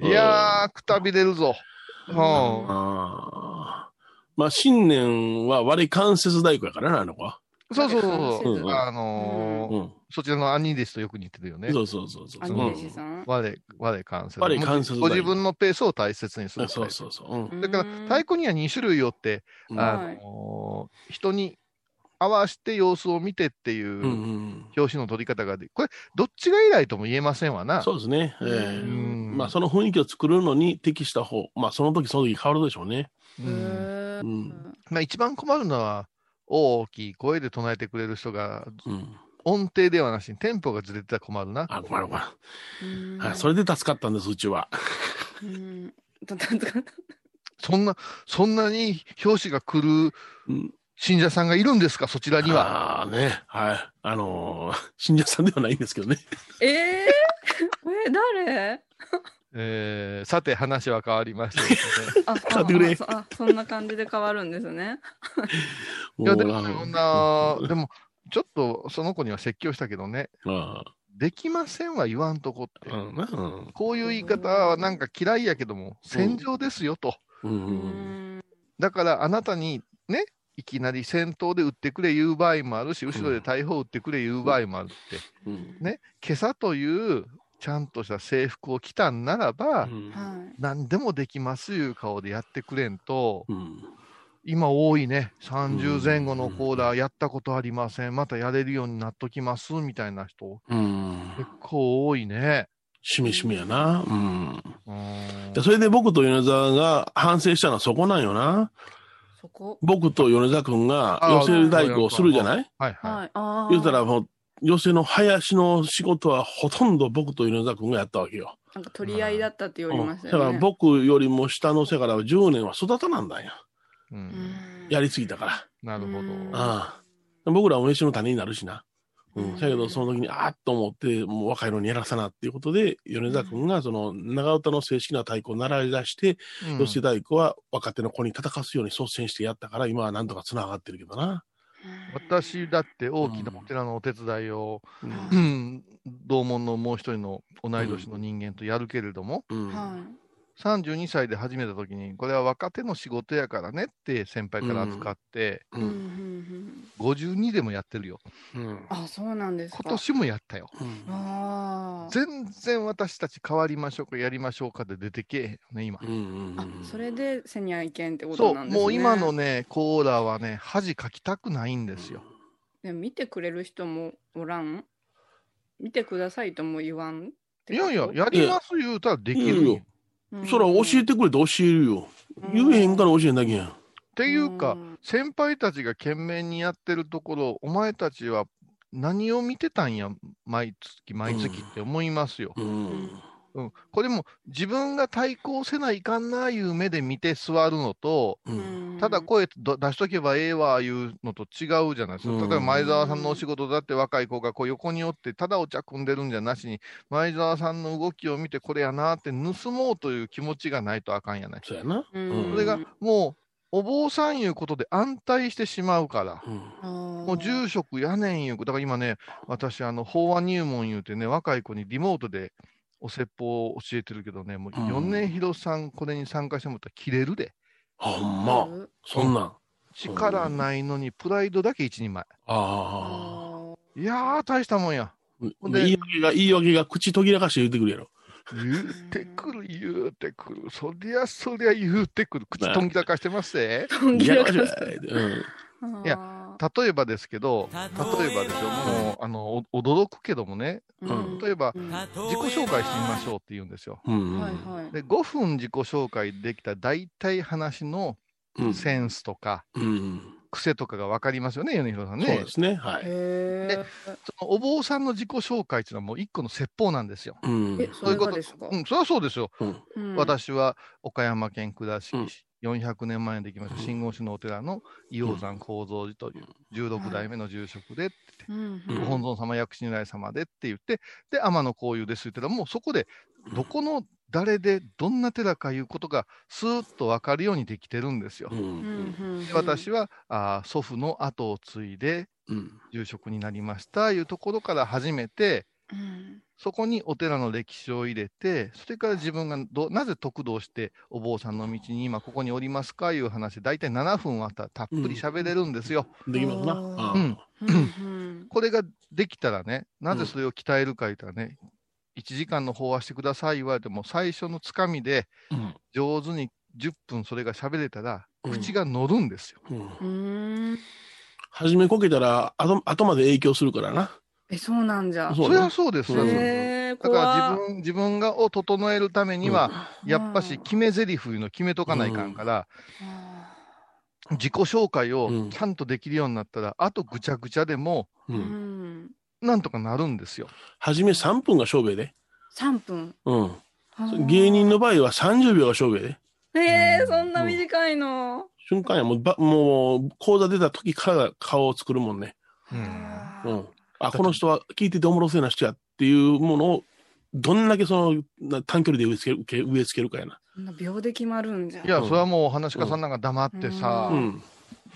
いやー、くたびれるぞ。うん。まあ、新年は割り関節太鼓やからな、あの子は。そうそうそううんそう。あのーうん。そちらの兄弟子とよく似てるよね。そうそうそうそう。兄弟子さん？我、我関節。我関節ご自分のペースを大切にする。そうそうそう。うん。だから、太鼓には2種類よって、うんあのー人に合わせて様子を見てっていう表紙の取り方がで、これ、どっちが偉いとも言えませんわな。そうですね。ええうんまあ、その雰囲気を作るのに適した方。まあ、その時その時変わるでしょうね。うんうんまあ、一番困るのは、大きい声で唱えてくれる人が、うん。音程ではなしにテンポがずれてたら困るな。あ、困る困うんる。はい、それで助かったんです、うちは。うんそんな、そんなに表紙が来るうん。信者さんがいるんですか、そちらには。ああね。はい。あのー 信者さんではないんですけどね。えー、え、誰？えーさて、話は変わりましてですね。あ、買ってくれあああそんな感じで変わるんですね。いや、でも、そんな、でも、ちょっとその子には説教したけどね、ああできませんは言わんとこって。こういう言い方はなんか嫌いやけども、戦場ですよと。うんううんんだからあなたにね、いきなり戦闘で撃ってくれ言う場合もあるし、後ろで大砲撃ってくれ言う場合もあるって。うんね、今朝というちゃんとした制服を着たんならば、うんはい。何でもできますいう顔でやってくれんと、うん今多いね、30前後のコーラーやったことありません、またやれるようになっときますみたいな人、うん結構多いね。しめしめやな。うん。うんでそれで僕と米沢が反省したのはそこなんよな。そこ？僕と米沢君があ寄せ太鼓をするじゃない？はいはい。言うたらもう、寄せの林の仕事はほとんど僕と米沢君がやったわけよ。なんか取り合いだったって言われうんましたよね。だから僕よりも下の世からは10年は育たなんだんや。う、うんん。やりすぎたから。なるほど。うんああ僕らは飯の種になるしな。うん。うんだけど、その時に、あーっと思って、もう若いのにやらさなっていうことで、米沢君が、その、長唄の正式な太鼓を習い出して、うん寄せ太鼓は若手の子に叩かすように率先してやったから、今はなんとか繋がってるけどな。私だって大きなお寺のお手伝いを、うん。うん同門のもう一人の同い年の人間とやるけれども、うん。は32歳で始めた時に、これは若手の仕事やからねって先輩から扱って、い。うん。うん。うんうん52でもやってるよ。うん。あ、そうなんですか。今年もやったよ。うんああ。全然私たち変わりましょうか、やりましょうかで出てけえね、今。うんうんあ、それでセニア意見ってこそう、となんですね。もう今のね、コーラはね、恥かきたくないんですよ。でも見てくれる人もおらん？見てくださいとも言わんっていやいや、やります言うたらできるよ。そら教えてくれて教えるよ。言えへんから教えんだけやん。っていうか、ん先輩たちが懸命にやってるところ、お前たちは何を見てたんや、毎月毎月って思いますよ。うん。うん、これも自分が対抗せないかんないう目で見て座るのと、うん。ただ声ど出しとけばええわいうのと違うじゃないですか。うん例えば前澤さんのお仕事だって若い子がこう横におって、ただお茶組んでるんじゃなしに、前澤さんの動きを見てこれやなって盗もうという気持ちがないとあかんやない。そうやな。うんそれがもう、お坊さんいうことで安泰してしまうから。うん。ももう住職やねんいう、だから今ね、私、あの、法話入門言うてね、若い子にリモートでお説法を教えてるけどね、もううん米広さん、これに参加してもらったら切れるで。ほんま？そんなん？力ないのに、プライドだけ一人前。ああ。いやー、大したもんや。ほんで言い訳が、言い訳が口途切らかして言ってくるやろ。言うてくる、言うてくる。そりゃそりゃ言うてくる。口とんぎらかしてますぜ。いやらかしい。うん。いや例えばですけど、例えばですよ、もう、あの、お驚くけどもね、うん例えば、うんは自己紹介してみましょうって言うんですよ。うん。いはいで、5分自己紹介できたら大体話のうん。センスとか、うん。癖とかが分かりますよね、米広さんそうねで。すね。はい。へそのお坊さんの自己紹介っていうのはもう一個の説法なんですよ。それがですか？うん、そりゃそうですよ。私は岡山県倉敷うん市、400年前にできました真言宗のお寺の伊王山高蔵寺という16代目の住職で、うん。ご本尊様、薬師如来様でって言って、で、天野幸雄ですって言ったら、もうそこで、どこの誰でどんな寺かいうことがスーッと分かるようにできてるんですよ。で私はあー祖父の後を継いでうん。住職になりましたいうところから始めて、うんそこにお寺の歴史を入れて、それから自分がどなぜ得道してお坊さんの道に今ここにおりますかいう話、大体7分あったらたっぷり喋れるんですよ。できますな。あうん。うんうんこれができたらね、なぜそれを鍛えるか言ったらね、1時間の法話してください言われても、最初のつかみでうん。上手に10分それが喋れたら、うん口が乗るんですよ。初めこけたら、後、後まで影響するからな。え、そうなんじゃ。それそうねはそうです。そうそうそうへーだから怖自分自分がを整えるためには、やっぱし決め台詞いうの決めとかないかんから、あ自己紹介をうんちゃんとできるようになったら、あとぐちゃぐちゃでも。なんとかなるんですよ。初め3分が勝負やで。3分。うん。芸人の場合は30秒が勝負やで。へえ、そんな短いの。瞬間や。もう、ばもう、講座出た時から顔を作るもんね。うんうん。あ、この人は聞いてておもろそうな人やっていうものを、どんだけそのな短距離で植え付ける、植え付けるかやな。そんな秒で決まるんじゃ。いや、うんそれはもう話し家さんなんか黙ってさ、ううん。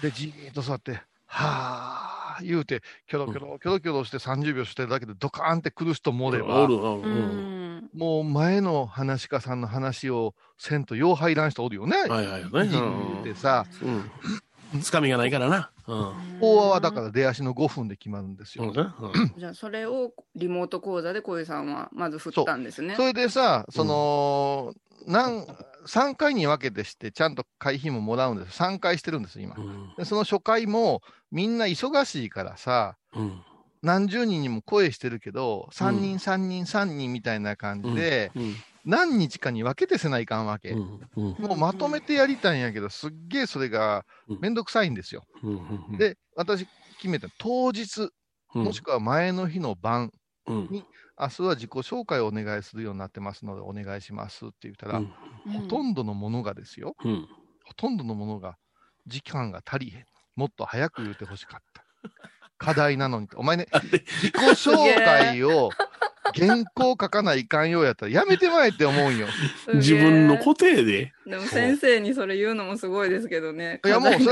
で、じーっと座って、はー言うて、キョロキョロ、キョロキョロして30秒してるだけでドカーンって来る人もおれば。もう前の話し家さんの話をせんとよう入らん人おるよね。はいはいね。いじ言うてさ、うん。つかみがないからな。うん。法話はだから出足の5分で決まるんですよ。じゃあ、それをリモート講座で小井さんはまず振ったんですね。それでさ、その、なん3回に分けてして、ちゃんと会費ももらうんです。3回してるんです、今。でその初回も、みんな忙しいからさ、うん。何十人にも声してるけど、3人、3人、3人みたいな感じで、何日かに分けてせないかんわけ。もうまとめてやりたいんやけど、すっげえそれがめんどくさいんですよ。で、私決めた当日、もしくは前の日の晩に、明日は自己紹介をお願いするようになってますので、お願いしますって言ったら、ほとんどのものがですよ、ほとんどのものが時間が足りへん。もっと早く言ってほしかった。課題なのに。お前ね、自己紹介を原稿書かないかんようやったらやめてまえって思うんよ。自分の固定で。でも先生にそれ言うのもすごいですけどね。いや、もうさ、い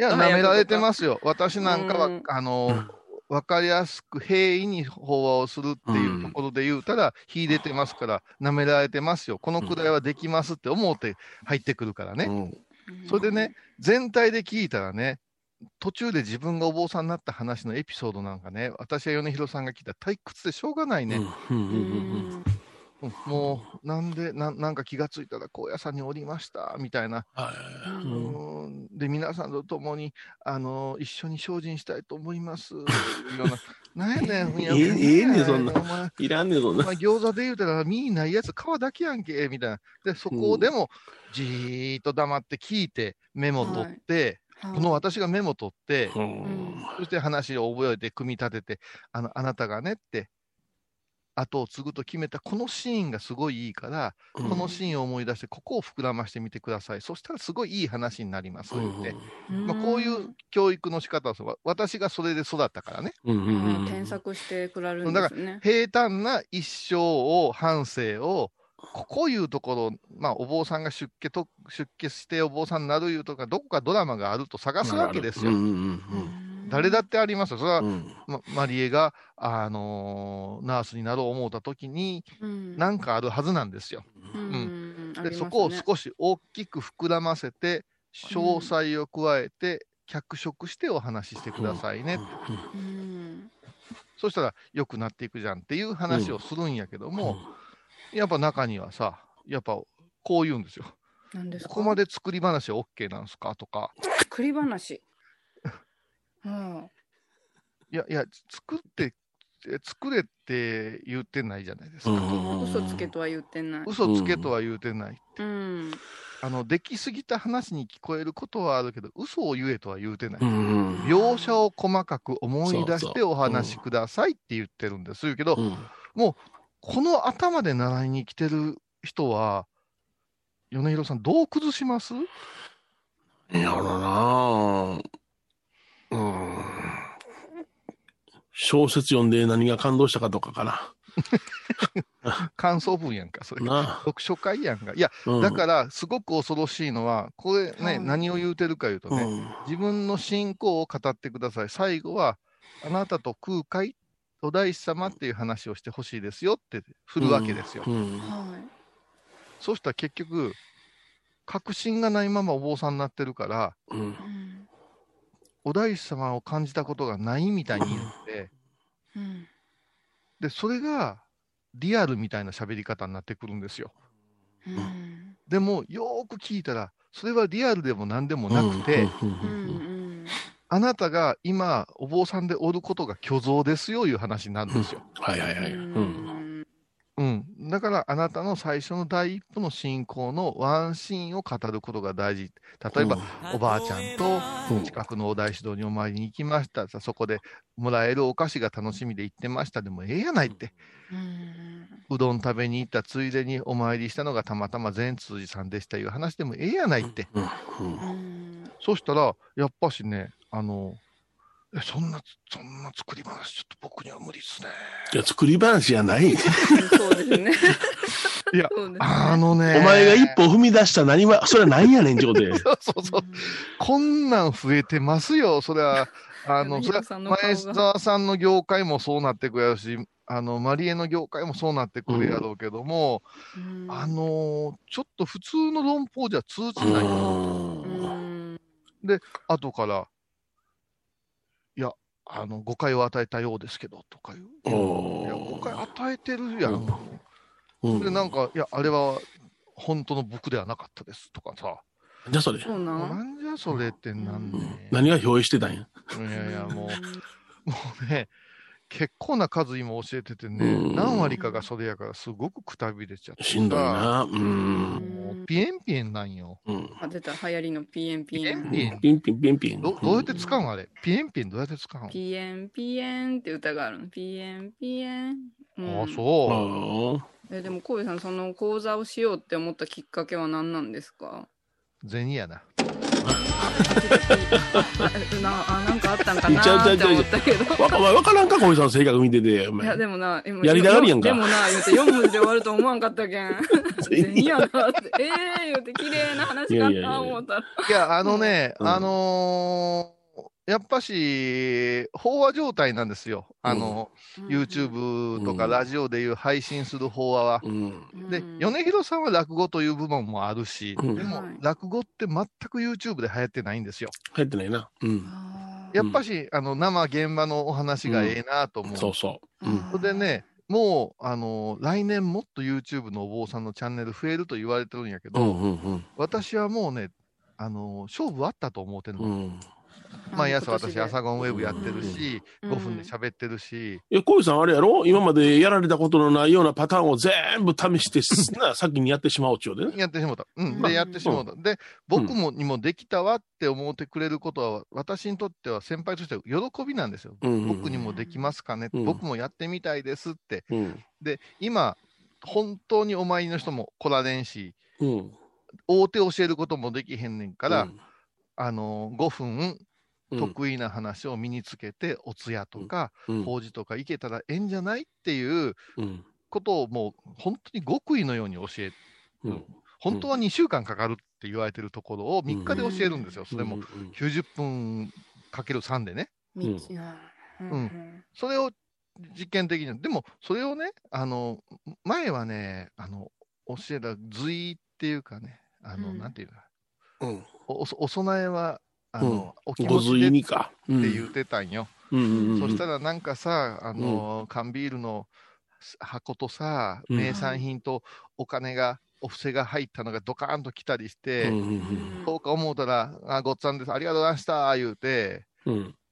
や、舐められてますよ。私なんかは、うんあの、わかりやすく平易に法話をするっていうところで言うたら、秀でてますから、舐められてますよ。このくらいはできますって思って入ってくるからね。それでね、全体で聞いたらね、途中で自分がお坊さんになった話のエピソードなんかね、私は米広さんが聞いたら退屈でしょうがないね。うんもう、なんでな、なんか気がついたら高野山におりました、みたいな。うんで、皆さんと共に、あの、一緒に精進したいと思います。ような。なんやねん、ええええねんそんないらんねん、そんな。餃子で言うたら、身ないやつ、皮だけやんけ、みたいな。で、そこでも、じーっと黙って聞いて、メモ取って、はいこの私がメモ取って、うんそして話を覚えて、組み立てて、あの、あなたがねって、後を継ぐと決めたこのシーンがすごいいいから、うんこのシーンを思い出して、ここを膨らましてみてください。そしたらすごいいい話になります。言って。まあ、こういう教育の仕方をする私がそれで育ったからね。うん添削してくられるんでだからすね。平坦な一生を、半生を、ここいうところ、まあ、お坊さんが出家と、出家してお坊さんになるいうとか、どこかドラマがあると探すわけですよ。うんうん誰だってありますよ。それは、ま、マリエが、あのーナースになろう思った時に、うん。なんかあるはずなんですよ。でそこを少し大きく膨らませて、詳細を加えて、脚色してお話ししてくださいね。うん。そしたら良くなっていくじゃんっていう話をするんやけども、やっぱ中にはさ、やっぱこう言うんですよ。何ですか？ここまで作り話は OK なんすか？とか、作り話。うんいやいや、作って、え作れって言ってないじゃないですか。嘘つけとは言ってない。嘘つけとは言うてない。うん。あの、できすぎた話に聞こえることはあるけど、嘘を言えとは言うてない。ん描写を細かく思い出してお話しくださいって言ってるんですよけど、もう、この頭で習いに来てる人は、米広さん、どう崩します？いやろなうん。小説読んで何が感動したかとかかな。感想文やんか、それ。な読書会やんか。いや、うんだから、すごく恐ろしいのは、これね、何を言うてるか言うとね、うん自分の信仰を語ってください。最後は、あなたと空海、お大師様っていう話をしてほしいですよって振るわけですよ。そうしたら結局、確信がないままお坊さんになってるから、お大師様を感じたことがないみたいに言って、うん。で、それがリアルみたいな喋り方になってくるんですよ。でも、よーく聞いたら、それはリアルでも何でもなくて、あなたが今、お坊さんでおることが虚像ですよ、いう話になるんですよ。はいはいはい。うん。だから、あなたの最初の第一歩の信仰のワンシーンを語ることが大事。例えば、おばあちゃんと近くのお大師堂にお参りに行きました。そこでもらえるお菓子が楽しみで行ってました。でも、ええやないって。うどん食べに行ったついでにお参りしたのがたまたま善通寺さんでしたいう話でもええやないって。そしたら、やっぱしね、あの、えそんな、そんな作り話、ちょっと僕には無理っすね。いや、作り話じゃない。そうですね。いや、あのね。お前が一歩踏み出した何は、それは何やねんってことで。そうそうそう。こんなん増えてますよ。それは、あの、それは米広さんの顔が前澤さんの業界もそうなってくやろし、あの、マリエの業界もそうなってくるやろうけども、うんあのーちょっと普通の論法じゃ通じない。うん後から、いや、あの、誤解を与えたようですけど、とか言う。いや、誤解与えてるやん。うんで、なんか、いや、あれは本当の僕ではなかったです、とかさ。じゃあそれ？そうななんじゃそれってなんね。何が表意してたんや？いやいや、もう、もうね、結構な数今教えててね、うん何割かがそれやから、すごくくたびれちゃってさ。しんどいな。うん。ピエンピエンなんよ。うん。あ出た流行りのピエンピエンピエンピンピンピンピン。どどうやって使うんあれ？ピエンピエンどうやって使うんピエンピエンって歌があるの？ピエンピエン、うんああ、そう。あえでも神戸さんその講座をしようって思ったきっかけは何なんですか？銭やな。あなあなんかあったんかなって思ったけど。あ。わかわからんか、小井さんの性格見てて。いやでもな今やりたがりやんか。でもな言うて4文字で終わると思わんかったけん。銭 やなって。ええ言うて綺麗な話かいやいやいやな思ったら。いや、あのね、うん。あのーやっぱし、飽和状態なんですよ。あの、YouTube とかうんラジオでいう配信する飽和は。うん。で、米広さんは落語という部門もあるし、うんでもはい落語って全く YouTube で流行ってないんですよ。入ってないな。うん。やっぱし、あの、生現場のお話がええなと思う。そうそう。うん。それでね、もう、あの、来年もっと YouTube のお坊さんのチャンネル増えると言われてるんやけど、うんうん私はもうね、あの、勝負あったと思うてるの。うん。うん。毎朝私、朝ゴンウェブやってるし、うん5分で喋ってるし、え、小井さんあれやろ？今までやられたことのないようなパターンを全部試して、先にやってしまおうっちゅうでね。やってしもうた。うん。うんで、やってしもうた。で、僕もにもできたわって思ってくれることは、私にとっては先輩としては喜びなんですよ。うんうん僕にもできますかね、うん僕もやってみたいですって。うん。で、今、本当にお参りの人も来られんし、うん。大手教えることもできへんねんから、うんあの、5分、うん得意な話を身につけて、お通夜とか、うん。法事とか行けたらええんじゃないっていううん。ことをもう本当に極意のように教え、うん。本当は2週間かかるって言われてるところを3日で教えるんですよ。それもうん。90分かける3でね。道うん。それを実験的に。でも、それをね、あの、前はね、あの、教えた随っていうかね、あの、うん。なんていうか、うん。おおお供えは、あの、お気ご持ちでってん。言ってたんよ。そしたらなんかさ、あの、缶ビールの箱とさ、うん。名産品とお金が、お布施が入ったのがドカーンと来たりして、そうか思うたら、あ、ごっつぁんです、ありがとうございました、言うて。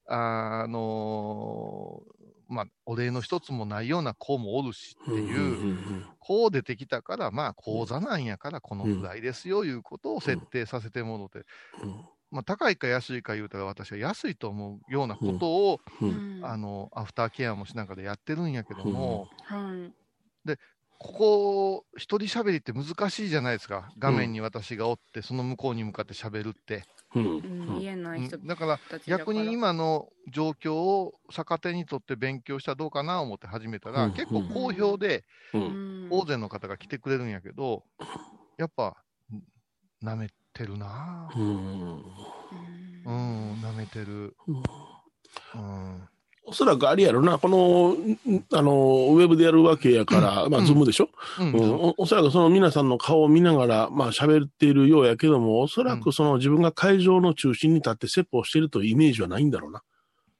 あのーまあ、お礼の一つもないような子もおるしっていう、うんこう出てきたから、まあ、講座なんやから、このぐらいですよ、いうことを設定させてもろて、うんまあ、高いか安いか言うたら、私は安いと思うようなことを、ううん。ん。あの、アフターケアもしながらやってるんやけども、はい。ここ、一人喋りって難しいじゃないですか。画面に私がおって、その向こうに向かって喋るって。うん。うん。言えない人うん。だから、逆に今の状況を逆手にとって勉強したらどうかな思って始めたら、うん。結構好評で大勢の方が来てくれるんやけど、やっぱ、なめてるなぁ。うんうん、なめてる。うんうん。おそらくあれやろな、この、んあの、ウェブでやるわけやから、まあ、うんズームでしょ、ううんんおおそらくその皆さんの顔を見ながら、まあ、喋っているようやけども、おそらくその自分が会場の中心に立って説法しているというイメージはないんだろうな。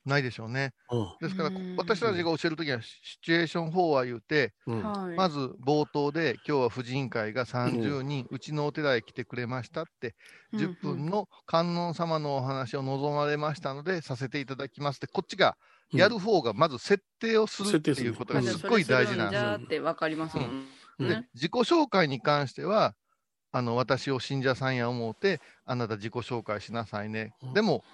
ないでしょうね。うん。ですから、うん。私たちが教えるときは、シチュエーション法は言うて、うん。はい。まず冒頭で、今日は婦人会が30人、うちのお寺へ来てくれましたって、10分の観音様のお話を望まれましたので、させていただきますって、こっちがやる方がまず設定をするっていうことがすっごい大事なんですってわかりますもんうん。でね。自己紹介に関しては、あの私を信者さんや思うて、あなた自己紹介しなさいね。うん。でも、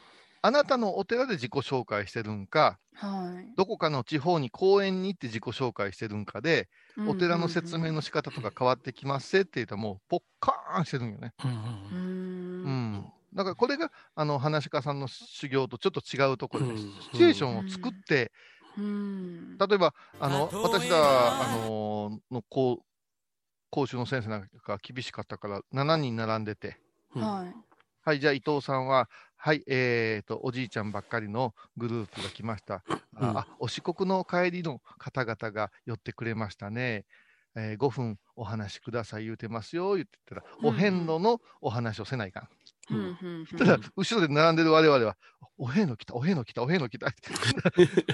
あなたのお寺で自己紹介してるんか、はい。どこかの地方に公園に行って自己紹介してるんかで、お寺の説明の仕方とか変わってきますせって言ったら、もうポッカーンしてるんよね。うんううん。ん。だからこれが、あの、話し家さんの修行とちょっと違うところで、うんシチュエーションを作って、うん。例えば、あの、私ら、あの、の、こう、講習の先生なんかが厳しかったから、7人並んでて、うんはい。はい、じゃあ伊藤さんは、はい、えーと、おじいちゃんばっかりのグループが来ました。あ、うんあお四国の帰りの方々が寄ってくれましたね。えー5分お話しください言うてますよ、言ってたら、お遍路のお話をせないかん。ただ、後ろで並んでる我々は、お遍路来た、お遍路来た、お遍路来た。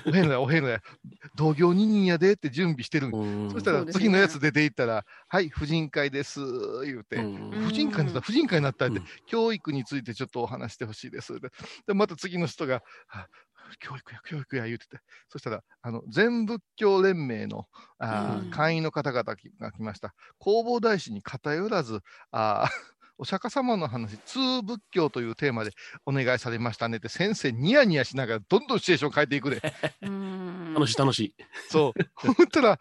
お遍路や、お遍路や。同業二人やでって準備してるそしたら次のやつ出ていったら、はい、婦人会です、言うて、婦人会になった、婦人会になったって、教育についてちょっとお話してほしいです。で、また次の人が、教育や、教育や、言うてて、そしたら、あの、全仏教連盟のあ、会員の方々が来ました。弘法大師に偏らず、あーお釈迦様の話、通仏教というテーマでお願いされましたねって、先生ニヤニヤしながらどんどんシチュエーション変えていくで。うん楽しい楽しい。そう。ほんたら、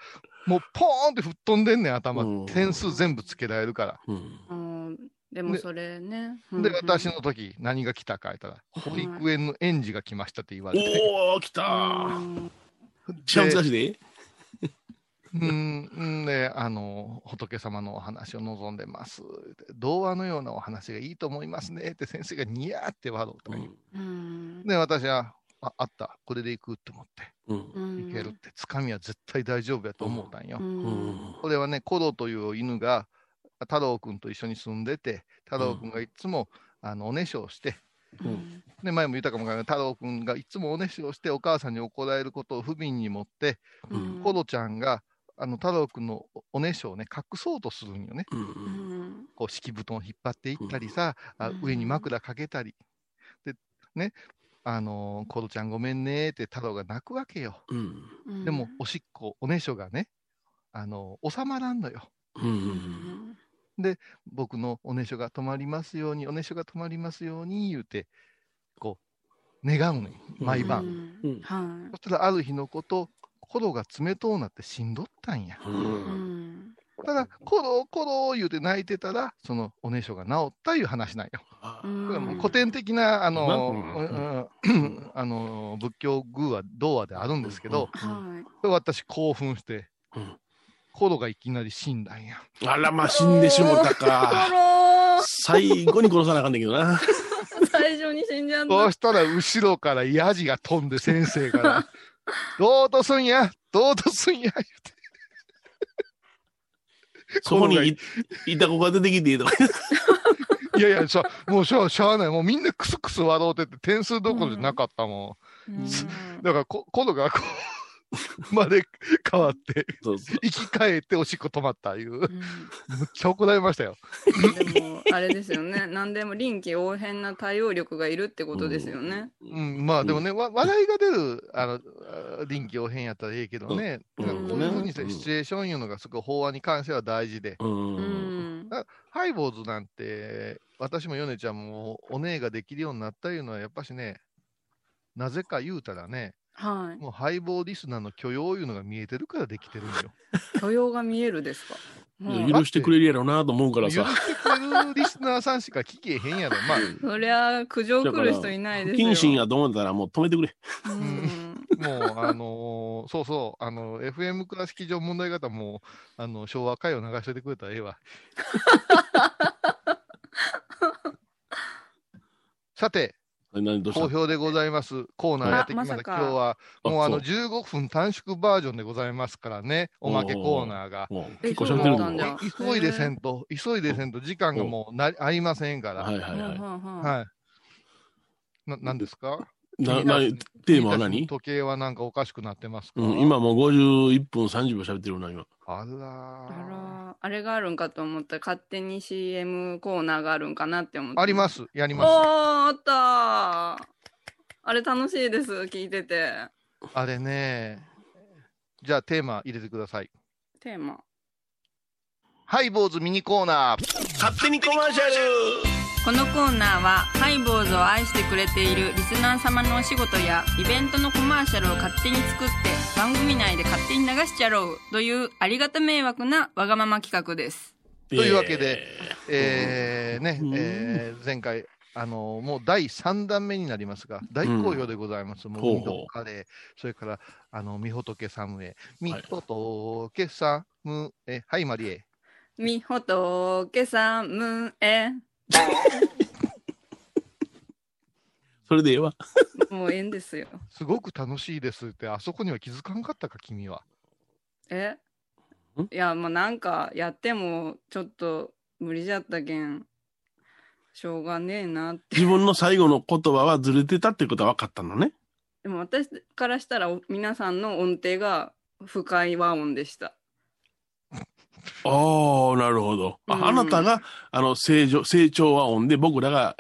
もうポーンって吹っ飛んでんねん、頭。うん点数全部つけられるから。うんうんでもでそれね。で、うん私の時、何が来たか言ったら、保育園の園児が来ましたって言われて。おー、来たうー。ん一番難しいで？うん、ん。で、あの、仏様のお話を望んでます。童話のようなお話がいいと思いますね。って先生がニヤーって笑うたんようん。で、私は、あ、あった、これで行くって思って、うん。うん。いけるって、つかみは絶対大丈夫やと思ったんよ。ううん。んこれはね、コロという犬が太郎くんと一緒に住んでて、太郎くんがいつも、あのおねしょをして、うん。で前も言ったかもわからない太郎くんがいつもおねしょをして、お母さんに怒られることを不憫に持って、うん。コロちゃんがあの太郎くんのおおねしょをね、隠そうとするんよね。うんうんこう敷布団を引っ張っていったりさ、あうん上に枕かけたり。で、ね、あのーコロちゃんごめんねって太郎が泣くわけよ。でも、おしっこ、おねしょがね、あのー収まらんのよ。うんううんん僕のおねしょが止まりますように、おねしょが止まりますように言うて、こう、願うねん、毎晩。うんはそしたらある日のこと、コロが冷とうなって死んどったんや。い。うんただ、コロ、コロ言うて泣いてたら、そのおねしょが治ったいう話なんよ。これはもう古典的な、仏教偶話、童話であるんですけど、私興奮して、うんコロがいきなり死んだんや。あら、まあ、死んでしもたか。最後に殺さなあかんねんけどな。最初に死んじゃっそうしたら後ろからヤジが飛んで先生から、どうとすんや？どうとすんや？言うて。そこにいいた子が出てきてとか。いやいや、しゃもうしゃあしゃあない。もうみんなクスクス笑うてて点数どころじゃなかったもん。うんだからこ、コロがこう、まで変わって、そうそう。生き返っておしっこ止まったいう。むっうんちゃ怒られましたよ。でも、あれですよね。何でも臨機応変な対応力がいるってことですよね。うん、まあでもね、わ笑いが出る、あの、あ臨機応変やったらええけどね、うんこういうふうにしてうんシチュエーションいうのがすごい法案に関しては大事で、うん。ううんん。ハイボーズなんて、私もヨネちゃんもお姉ができるようになったいうのは、やっぱしね、なぜか言うたらね、はい。もうハイボーリスナーの許容いうのが見えてるからできてるんよ。許容が見えるですか？うん許してくれるやろうなと思うから許さ。してくれるリスナーさんしか聞けへんやろ。まあ、そりゃ、苦情来る人いないですよ。不謹慎やと思ったらもう止めてくれ。うん。もう、あのーそうそう、あの、FM 倉敷上問題方も、あの、昭和歌謡流しといてくれたらええわ。さて、好評でございます。コーナーやってきました。あま今日は、もうあの、あそう15分短縮バージョンでございますからね、おまけコーナーが。結構しゃべってる急いでせんと、急いでせんと、時間がもうな合いませんから。はいはいはい。はい。な、なんですか？な、な、テーマは何？時計はなんかおかしくなってますか、うん、今もう51分30秒喋ってるな、今。あらあーら、あれがあるんかと思ったら、勝手に CM コーナーがあるんかなって思って。ありますす。やりおー、ます。あったー。あれ楽しいです、聞いてて。あれね。じゃあテーマ入れてください。テーマ。ハイボーズミニコーナー。勝手にコマーシャルこのコーナーはハイボーズを愛してくれているリスナー様のお仕事やイベントのコマーシャルを勝手に作って番組内で勝手に流しちゃろうというありがた迷惑なわがまま企画です。というわけで、えーねうん、えー前回、あのもう第3弾目になりますが、大好評でございます。もう、ほうほうミドカレー、それから、あの、みほとけサムエ、みほとけサムエ、はい、マリエ。みほとけさむえ。それでええわ。もうええんですよ。すごく楽しいですって、あそこには気づかんかったか、君は。え？ん？いや、まあなんかやってもちょっと無理じゃったけん、しょうがねえなって。自分の最後の言葉はずれてたってことは分かったのね。でも私からしたらお皆さんの音程が深い和音でした。ああ、なるほど。あ,、うんあなたが、あの、成長、成長和音で、僕らが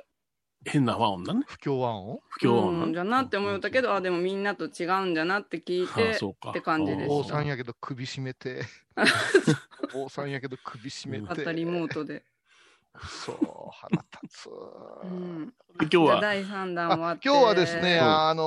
変な和音だね。不協和音？不協和音うん、じゃなって思ったけど、あ、でもみんなと違うんじゃなって聞いあて、そうかって感じで坊す。さんやけど首絞めて。坊さんやけど首絞めて。あったリモートで。そう、腹立つ。うん。今日は、第3弾終わって。あ今日はですね、うんあの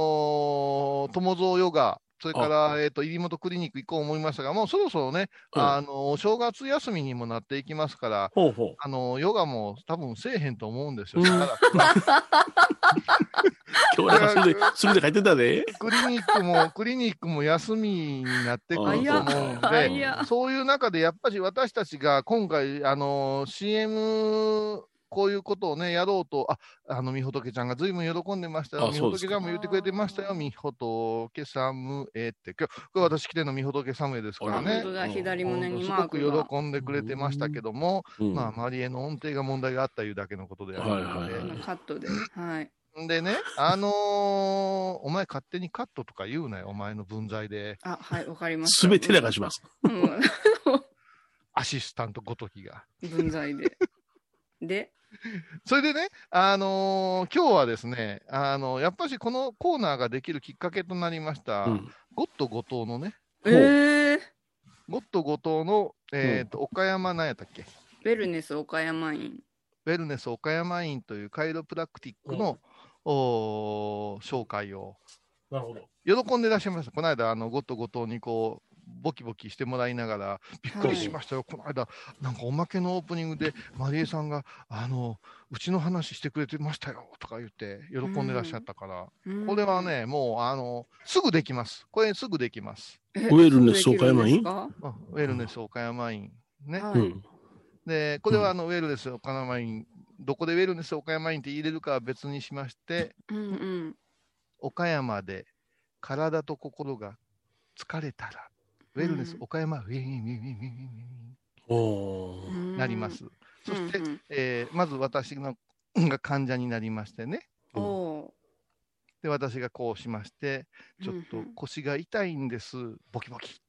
ー友蔵ヨガ、それから、えっ、と、入本クリニック行こう思いましたが、もうそろそろね、うん。あのー正月休みにもなっていきますから、ほうほう。あのーヨガも多分せえへんと思うんですよ。うん。だから 今日なんかそれで、それで書いてたで。クリニックも、クリニックも休みになってくると思うんでそういう中でやっぱり私たちが今回、あの、CM、こういうことをね、やろうと、あ、あの、みほとけちゃんがずいぶん喜んでましたよ。あみほとけちゃんも言ってくれてましたよ。みほとけサムエって。今日、今日私来てるのみほとけサムエですからねすマーごく。喜んでくれてましたけども、うんまあ、マリエの音程が問題があったいうだけのことであるので、はいはいはいカットで。はい。でね、あのーお前勝手にカットとか言うなよ、お前の分際で。あ、はい、わかりました。すべて流します。うん。アシスタントごときが。分際で。で、それでね、あのー今日はですね、あのやっぱしこのコーナーができるきっかけとなりました、うん。ゴッド後藤のね、えー、ゴッド後藤の、えーと岡山なんやったっけ、ウェルネス岡山院。ウェルネス岡山院というカイロプラクティックの、おー紹介をなるほど。喜んでいらっしゃいました。この間、あのゴッド後藤にこう、ボキボキしてもらいながら、びっくりしましたよ、この間、なんかおまけのオープニングで、マリエさんが、あの、うちの話してくれてましたよとか言って、喜んでらっしゃったから、うんこれは、ね、もう、あの、すぐできます。これすぐできます。えウェルネス岡山院ウェルネス岡山院。ね。はいうん。で、これはあの、ウェルネス岡山イン、どこでウェルネス岡山インって入れるかは別にしまして、うんうん。岡山で体と心が疲れたら、ウェルネス岡山、ウィンウィンウィンウィンウィンウィンなります。そして、うんうんえーまず私のが患者になりましてね。おで、私がこうしまして、ーちょっと腰が痛いんです、ボキボキ。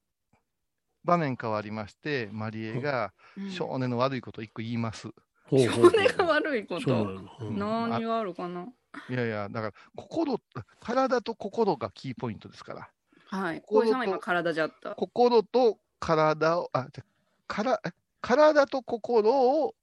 場面変わりまして、マリエがうん。少年の悪いこと一個言います。少年が悪いこと？何があるかな？いやいや、だから、心、体と心がキーポイントですから。はい。さんは今体じゃった。心と体を、あ、じゃからえ体と心を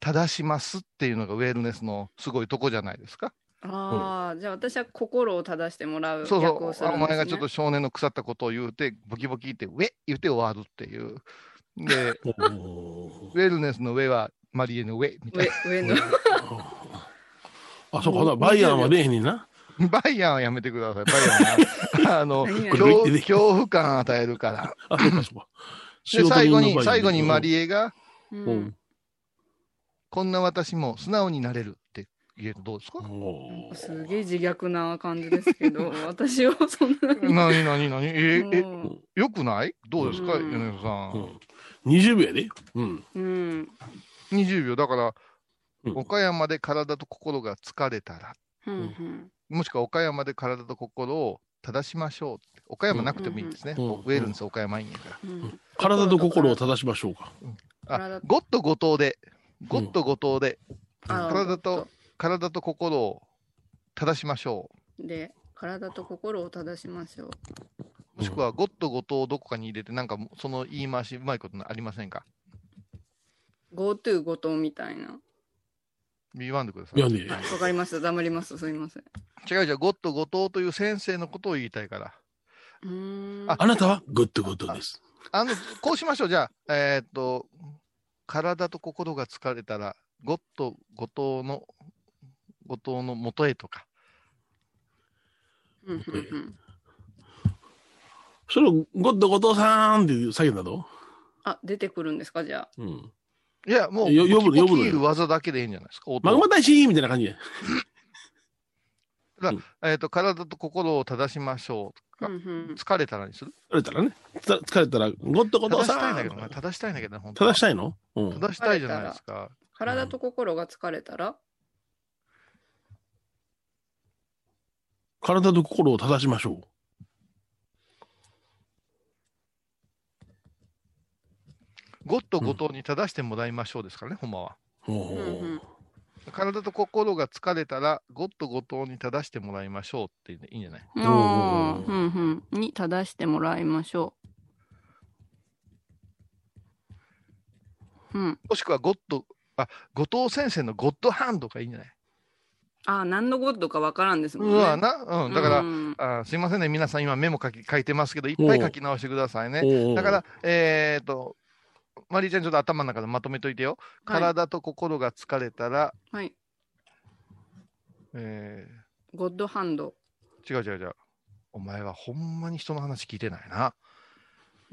正しますっていうのがウェルネスのすごいとこじゃないですか。ああ、じゃあ私は心を正してもらうそう役をすそう、おるんです、ね。前がちょっと少年の腐ったことを言うて、ボキボキって、ウェ言うて終わるっていう。で、ウェルネスの上はマリエの上みたい上上の。あ、そうか、ほなバイヤーは出えへんねんな。な。バイヤーはやめてください。バイヤーは。あの、恐恐怖感与えるから。あ、そうか、そうか。で、最後に、最後にマリエが、ううんん。こんな私も素直になれるって言えるとどうですか？すげえ自虐な感じですけど、私はそんなに。なになになにえ、え、もよくない？どうですか、うん米田さん。うん20秒やで。うん。ううん。20秒。だから、うん岡山で体と心が疲れたら、うんうん。もしくは岡山で体と心を正しましょうって。岡山なくてもいいんですね。うんウェールンス岡山いいんやから。うん体と心を正しましょうか。あ体、ゴッド後藤で、ゴッド後藤で、あ体と、体と心を正しましょで、体と心を正しましょう。う。もしくは、ゴッド後藤をどこかに入れて、なんか、その言い回し、うまいことありませんか？GoTo 後藤みたいな。言わんでください。わかりました。黙ります。すいません。違う違う、ゴッド後藤という先生のことを言いたいから。うーん。ああなたは？グッドグッドです。あの、こうしましょう。じゃあ、えーっと、体と心が疲れたら、ゴッド後藤の、後藤の元へとか。うんうんうんそれをゴッド後藤さんっていう叫んだの？あ、出てくるんですか？じゃあ。うん。いや、もう、よ呼ぶ呼ぶ技だけでいいんじゃないですか？音マグマ大使みたいな感じで。だからえっ、と、体と心を正しましょうとか、うんうん疲れたらにする？疲れたらね。つ疲れたら、ごっとごと正したさいんだけどな、正したいんだけどね、本当は正したいの？うん。正したいじゃないですか。体と心が疲れたら、体と心を正しましょゴッと後藤に正してもらいましょうですからね、ほんまは。う。ほうほううんうん体と心が疲れたら、ゴッと後藤に正してもらいましょうっていいんじゃない？あーうんうん。に正してもらいましょう。うん。もしくはゴッド、あ、後藤先生のゴッドハンドがいいんじゃない？あー、何のことかわからんですもんね。うわな、うん、だから、うん。あすいませんね、皆さん今メモ書き書いてますけど、いっぱい書き直してくださいね。だから、えっ、と、マリーちゃんちょっと頭の中でまとめといてよ。はい体と心が疲れたら、はい。えゴッドハンド。ー、違う違う違う。お前はほんまに人の話聞いてないな。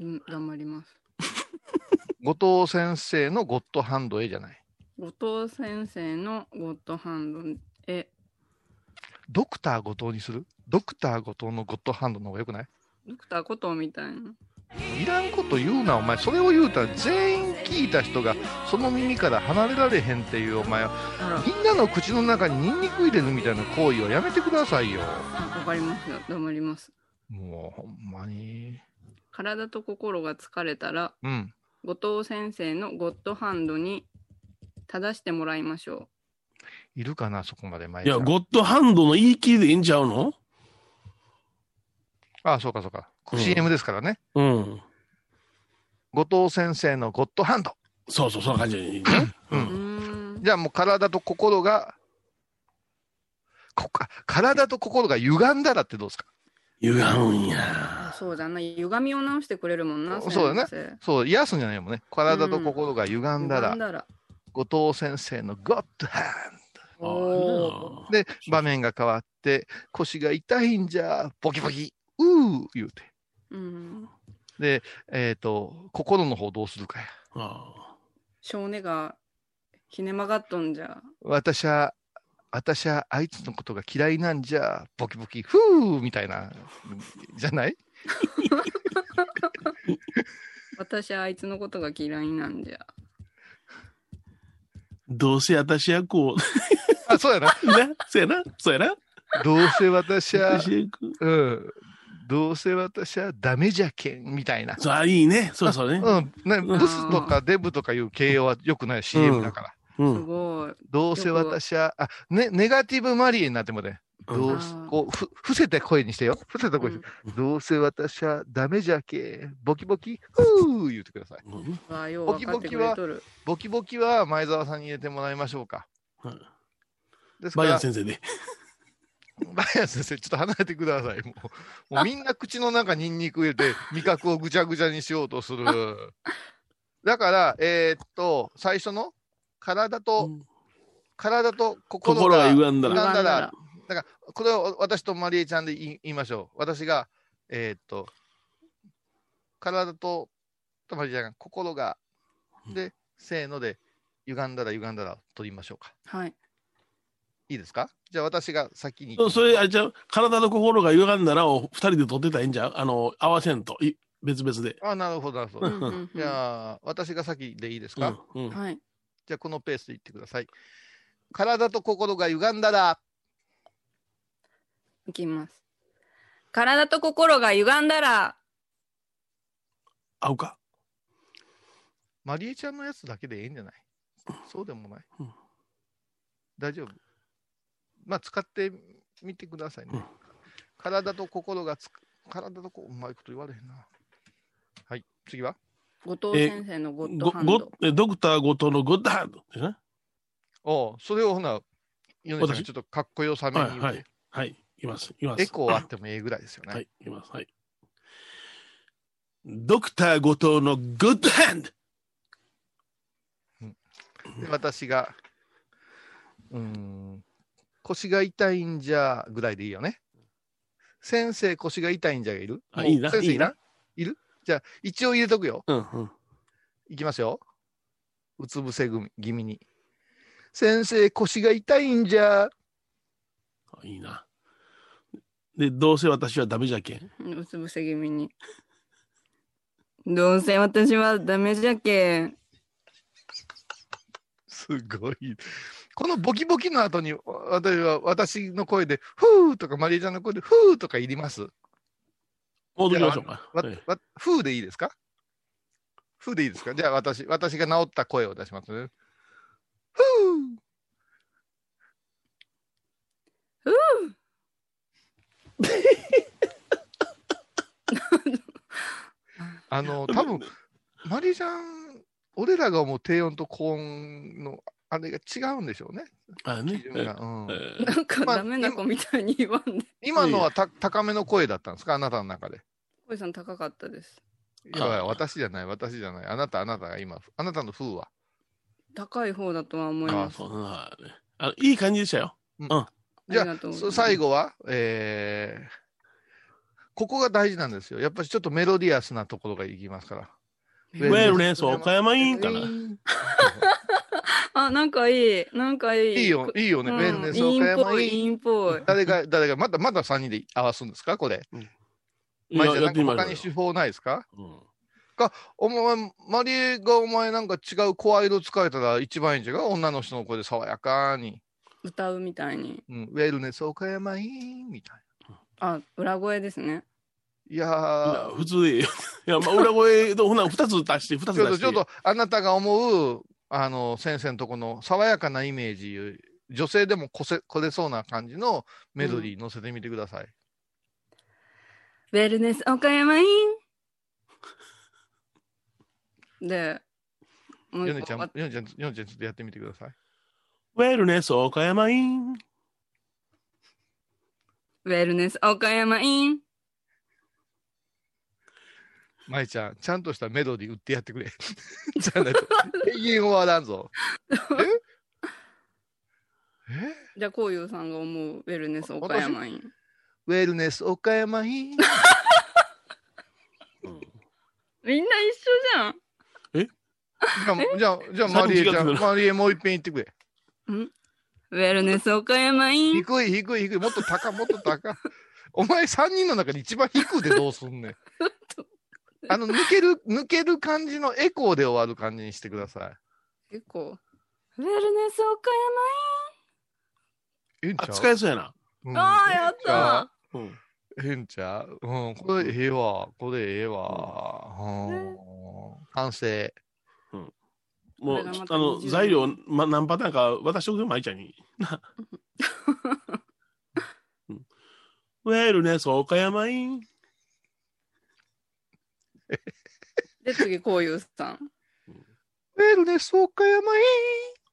うん、頑張ります。後藤先生のゴッドハンドへじゃない。後藤先生のゴッドハンドへ、ドクター後藤にする？ドクター後藤のゴッドハンドの方がよくない？ドクターコトーみたいな。いらんこと言うな、お前。それを言うたら全員聞いた人がその耳から離れられへんっていう、お前。みんなの口の中にニンニク入れるみたいな行為はやめてくださいよ。あわかりますよ。頑張ります。もう、ほんまに。体と心が疲れたら、うん。後藤先生のゴッドハンドに正してもらいましょいるかな、そこまで前いや、ゴッドハンドの言い切りでいいんちゃうの？ああ、そうかそうか。うん CM ですからね。うん。後藤先生のゴッドハンド。そうそう、そんな感じでいいね。う。うう。うん。じゃあもう体と心が、こあ体と心が歪んだらってどうですか？歪むんや。あそうだな。歪みを直してくれるもんな。そうだねそう、癒すんじゃないもんね。体と心が歪んだら、歪んだら。後藤先生のゴッドハンド。で、場面が変わって、腰が痛いんじゃ、ボキボキ、うー言うて。うん。で、えっ、と、心の方どうするかや。あ少年がひね曲がっとんじゃ。私は、私はあいつのことが嫌いなんじゃ、ボキボキ、ふーみたいな、じゃない？私はあいつのことが嫌いなんじゃ。どうせ私はこあ、そうやな。う、ね、そうやな、そうやな。どうせ私は、うん。どうせ私はダメじゃけん、みたいな。そう、あ、いいね。そうそうね。うん。ね、ブスとかデブとかいう形容は良くない CM だから。すうん。ごい。どうせ私は、あ、ね、ネガティブマリエになってもね。どうすこう、ふ、伏せて声にしてよ。伏せた声にして、うんどうせ私はダメじゃけん、ボキボキ、ふー言ってください。うんわあ、よう分かってくれとる。ボキボキは前澤さんに入れてもらいましょうか。はいですから先生で。バイアン先生、ちょっと離れてください。もうもうみんな口の中ニンニク入れて、味覚をぐちゃぐちゃにしようとする。だから、えーっと、最初の体と、体と心心がが歪んだら。だから、これを私とマリエちゃんで言い言いましょう。私が、えーっと、体と、とマリエちゃんが心が、で、せーので、歪んだら歪んだら取りましょうか。はい。いいですか？じゃあ私が先に。それ、あれじゃう体と心が歪んだらを二人で撮ってたらいいんじゃう？あの、合わせんと。い別々で。あ、なるほど、なるほど。じゃあ、私が先でいいですか、うん。うん。はい。じゃあ、このペースで言ってください。体と心が歪んだら、いきます。体と心が歪んだら、合うか。マリエちゃんのやつだけでいいんじゃない？そうでもない、うん大丈夫？まあ、使ってみてくださいね。うん体と心がつく、体とこう、うまいこと言われへんな。はい、次は？後藤先生のゴッドごハンドご。えドクター後藤のゴッドハンドですね。おうそれをほな、米ちゃんちょっとかっこよさめに言うて、はいはい。はい。います。います。エコーあってもええぐらいですよね。はい。います。はい。ドクター後藤のグッドハンドで私が、うーん、腰が痛いんじゃぐらいでいいよね。先生、腰が痛いんじゃがいる？あいいな先生いいないる？じゃあ、一応入れとくよ。うんうん。いきますよ。うつ伏せ気味に。先生、腰が痛いんじゃ。あいいな。で、どうせ私はダメじゃけん。うつ伏せ気味に。どうせ私はダメじゃけん。すごい。このボキボキの後に、私は私の声で、ふーとか、マリエちゃんの声で、ふーとかいります。戻りましょうか。ふーでいいですか？ふーでいいですか？じゃあ私、私が治った声を出します。ね。ふー。ふあの、多分マリエちゃん、俺らが思う低音と高音のあれが違うんでしょうね。あね基準がうんうなんかダメな子みたいに言わんで。今のはた高めの声だったんですか？あなたの中で。小井さん高かったです。いやいや、私じゃない、私じゃない。あなた、あなたが今、あなたの風は。高い方だとは思います。そうはいねあいい感じでしたよ。うん。じゃあ最後は、えー、ここが大事なんですよ。やっぱりちょっとメロディアスなところがいきますから。ウェルネス岡山インかな。あ、なんかいい。なんかいい。いいよ、いいよね。うんウェルネスインっぽい、岡山イン。インっぽい。誰が、誰が、まだ、まだ3人で合わすんですか？これ。いやまあ、じゃあなんましょう他に手法ないですか、か、お前、マリエがお前なんか違う声色使えたら一番いいんじゃが？女の人の声で爽やかに。歌うみたいに。うん、ウェルネス岡山インみたいあ、裏声ですね。な。いやいやー、普通でいいよ。いや、まあ、裏声と、ほな、二つ足して、二つちょっと、出して。ちょっと、あなたが思う、あの、先生のとこの爽やかなイメージ、女性でもこせ、これそうな感じのメロディー乗せてみてください。ウェルネス岡山イン。で、ヨネちゃん、ヨネちゃん、ヨネちゃんちょっとやってみてください。ウェルネス岡山イン。ウェルネス岡山イン。舞ちゃん、ちゃんとしたメロディー打ってやってくれ。じゃないと、永遠終わらんぞ。じゃあ、こういうさんが思うウェルネス岡山イン。ウェルネス岡山イン。みんな一緒じゃん。じゃあ、じゃあ、じゃあ、マリエちゃん、マリエもう一遍言ってくれ。ん？ウェルネス岡山イン。低い、低い、低い、もっと高、もっと高。お前3人の中で一番低いでどうすんねん。あの、抜ける、抜ける感じのエコーで終わる感じにしてくださ結構。ウェルネス岡い。ええんちゃあ、う使えそうやな。うんあーやったうん。ええんちゃう？うん、これええわ。これええわ。うん。完成。もう、これがまたあの、20材料、ま、何パターンか渡しておくよ、舞ちゃんに。うんウェルネス岡山イン。で、次、こういうさん。ウェルネス岡山イ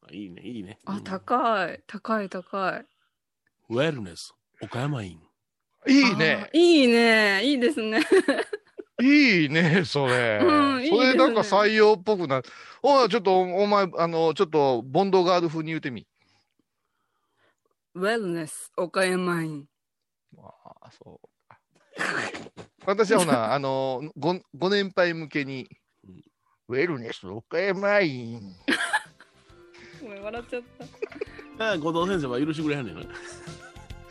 あいいね、いいね。あ、うん高い。高い、高い。ウェルネス岡山イン。ン。いいね。いいね。いいですね。いいね、それ。うんいいですねそれなんか採用っぽくな。おいちょっと、お前、あの、ちょっと、ボンドガール風に言うてみ。ウェルネス岡山イン。ああ、そうか。私はほな、あの、ご、ご年配向けに、ウェルネス岡山イン。ごめん、笑っちゃった。あ後藤先生は許してくれはんねんな。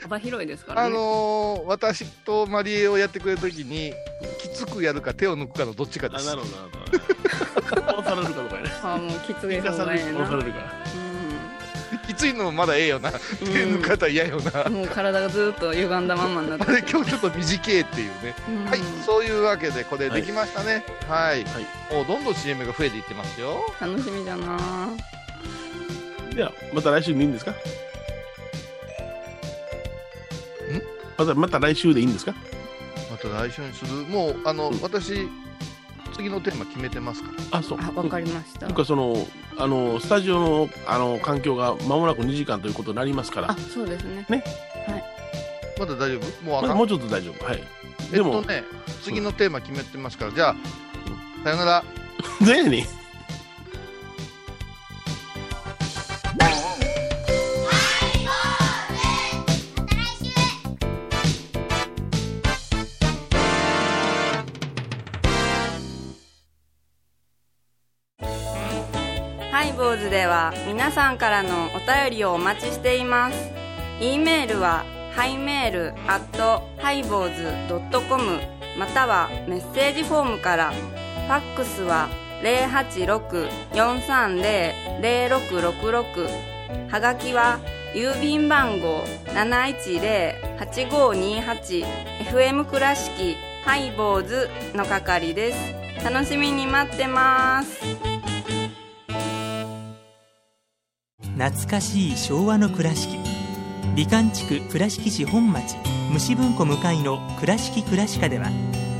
幅広いですからね。あのー私とマリエをやってくれるときに、きつくやるか手を抜くかのどっちかであ、す。なるほど、なるほど。押されるかとかやね。あもうきつい方がええされるか、押さな。れるから。きついのもまだええよな。手抜かたら嫌よな。うん。もう体がずっと歪んだまんまになってあれ、今日ちょっと短いっていうね。うんはい、そういうわけで、これできましたね。はい。はいもうどんどん CM が増えていってますよ。楽しみだなでは、また来週でいいんですか？また、また来週でいいんですか？また来週にする？もう、あの、私、次のテーマ決めてますから。あ、そう。あ、わかりましたという。か、その、あの、スタジオの、あの、環境が間もなく2時間ということになりますからあ、、そうですね。まだ大丈夫？もうあかん？まもうちょっと大丈夫。はい。えっでも、とね、次のテーマ決めてますから、じゃあ、さよなら。ぜに。ハでは皆さんからのお便りをお待ちしています。e メールはハイメールアットハイボーズドットコムまたはメッセージフォームから。ファックスは086-430-0666はがきは郵便番号 710-8528FM 倉敷ハイボーズの係です。楽しみに待ってます。懐かしい昭和の倉敷。美観地区倉敷市本町虫文庫向かいの「倉敷倉歯科」では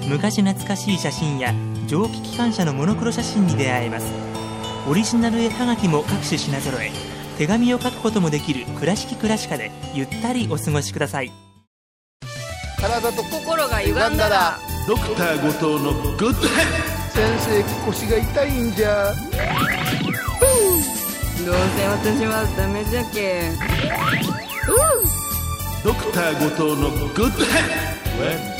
昔懐かしい写真や蒸気機関車のモノクロ写真に出会えます。オリジナル絵はがきも各種品揃え手紙を書くこともできる「倉敷倉歯科」でゆったりお過ごしください。体と心が歪んだらドクター後藤のグッド。先生腰が痛いんじゃどうせ私はダメじゃけドクター後藤のグッドヘッ横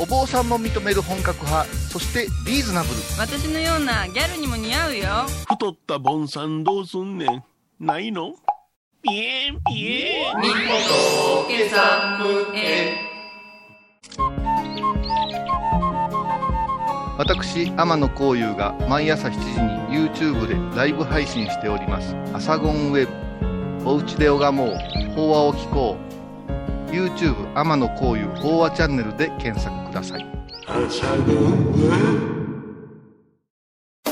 お坊さんも認める本格派そしてリーズナブル。私のようなギャルにも似合うよ。太ったボンさんどうすんねん。ないの？ピエンピエン。と私天野幸雄が毎朝7時に YouTube でライブ配信しております「アサゴンウェブ」「おうちで拝もう。法話を聞こう」YouTube 天野幸雄法話チャンネルで検索ください。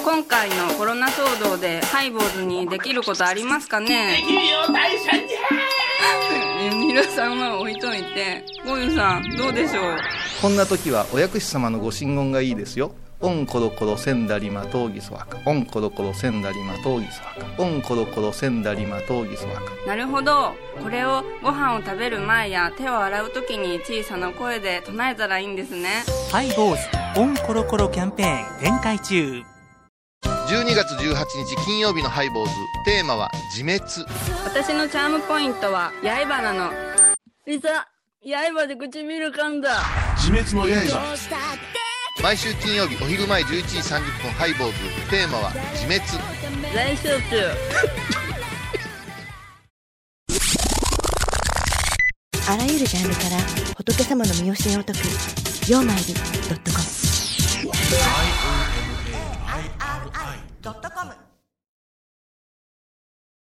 今回のコロナ騒動でハイボーズにできることありますかね？いいよ大社じ皆さんは置いといて。ゴユさんどうでしょう？こんな時はお薬師様のご神言がいいですよオンコロコロセンダリマトウギソワカ。オンコロコロセンダリマトウギソワカ。オンコロコロセンダリマトウギソワカ。なるほど。これをご飯を食べる前や手を洗う時に小さな声で唱えたらいいんですね。ハイボーズオンコロコロキャンペーン展開中。12月18日金曜日のハイボーズ。テーマは自滅。私のチャームポイントは刃なの。いざ刃で唇噛んだ。自滅の刃毎週金曜日お昼前11時30分ハイボーズ。テーマは「自滅」来週あらゆるジャンルから仏様の身教えを解く「曜マイルドットコム」「IOMAII.com」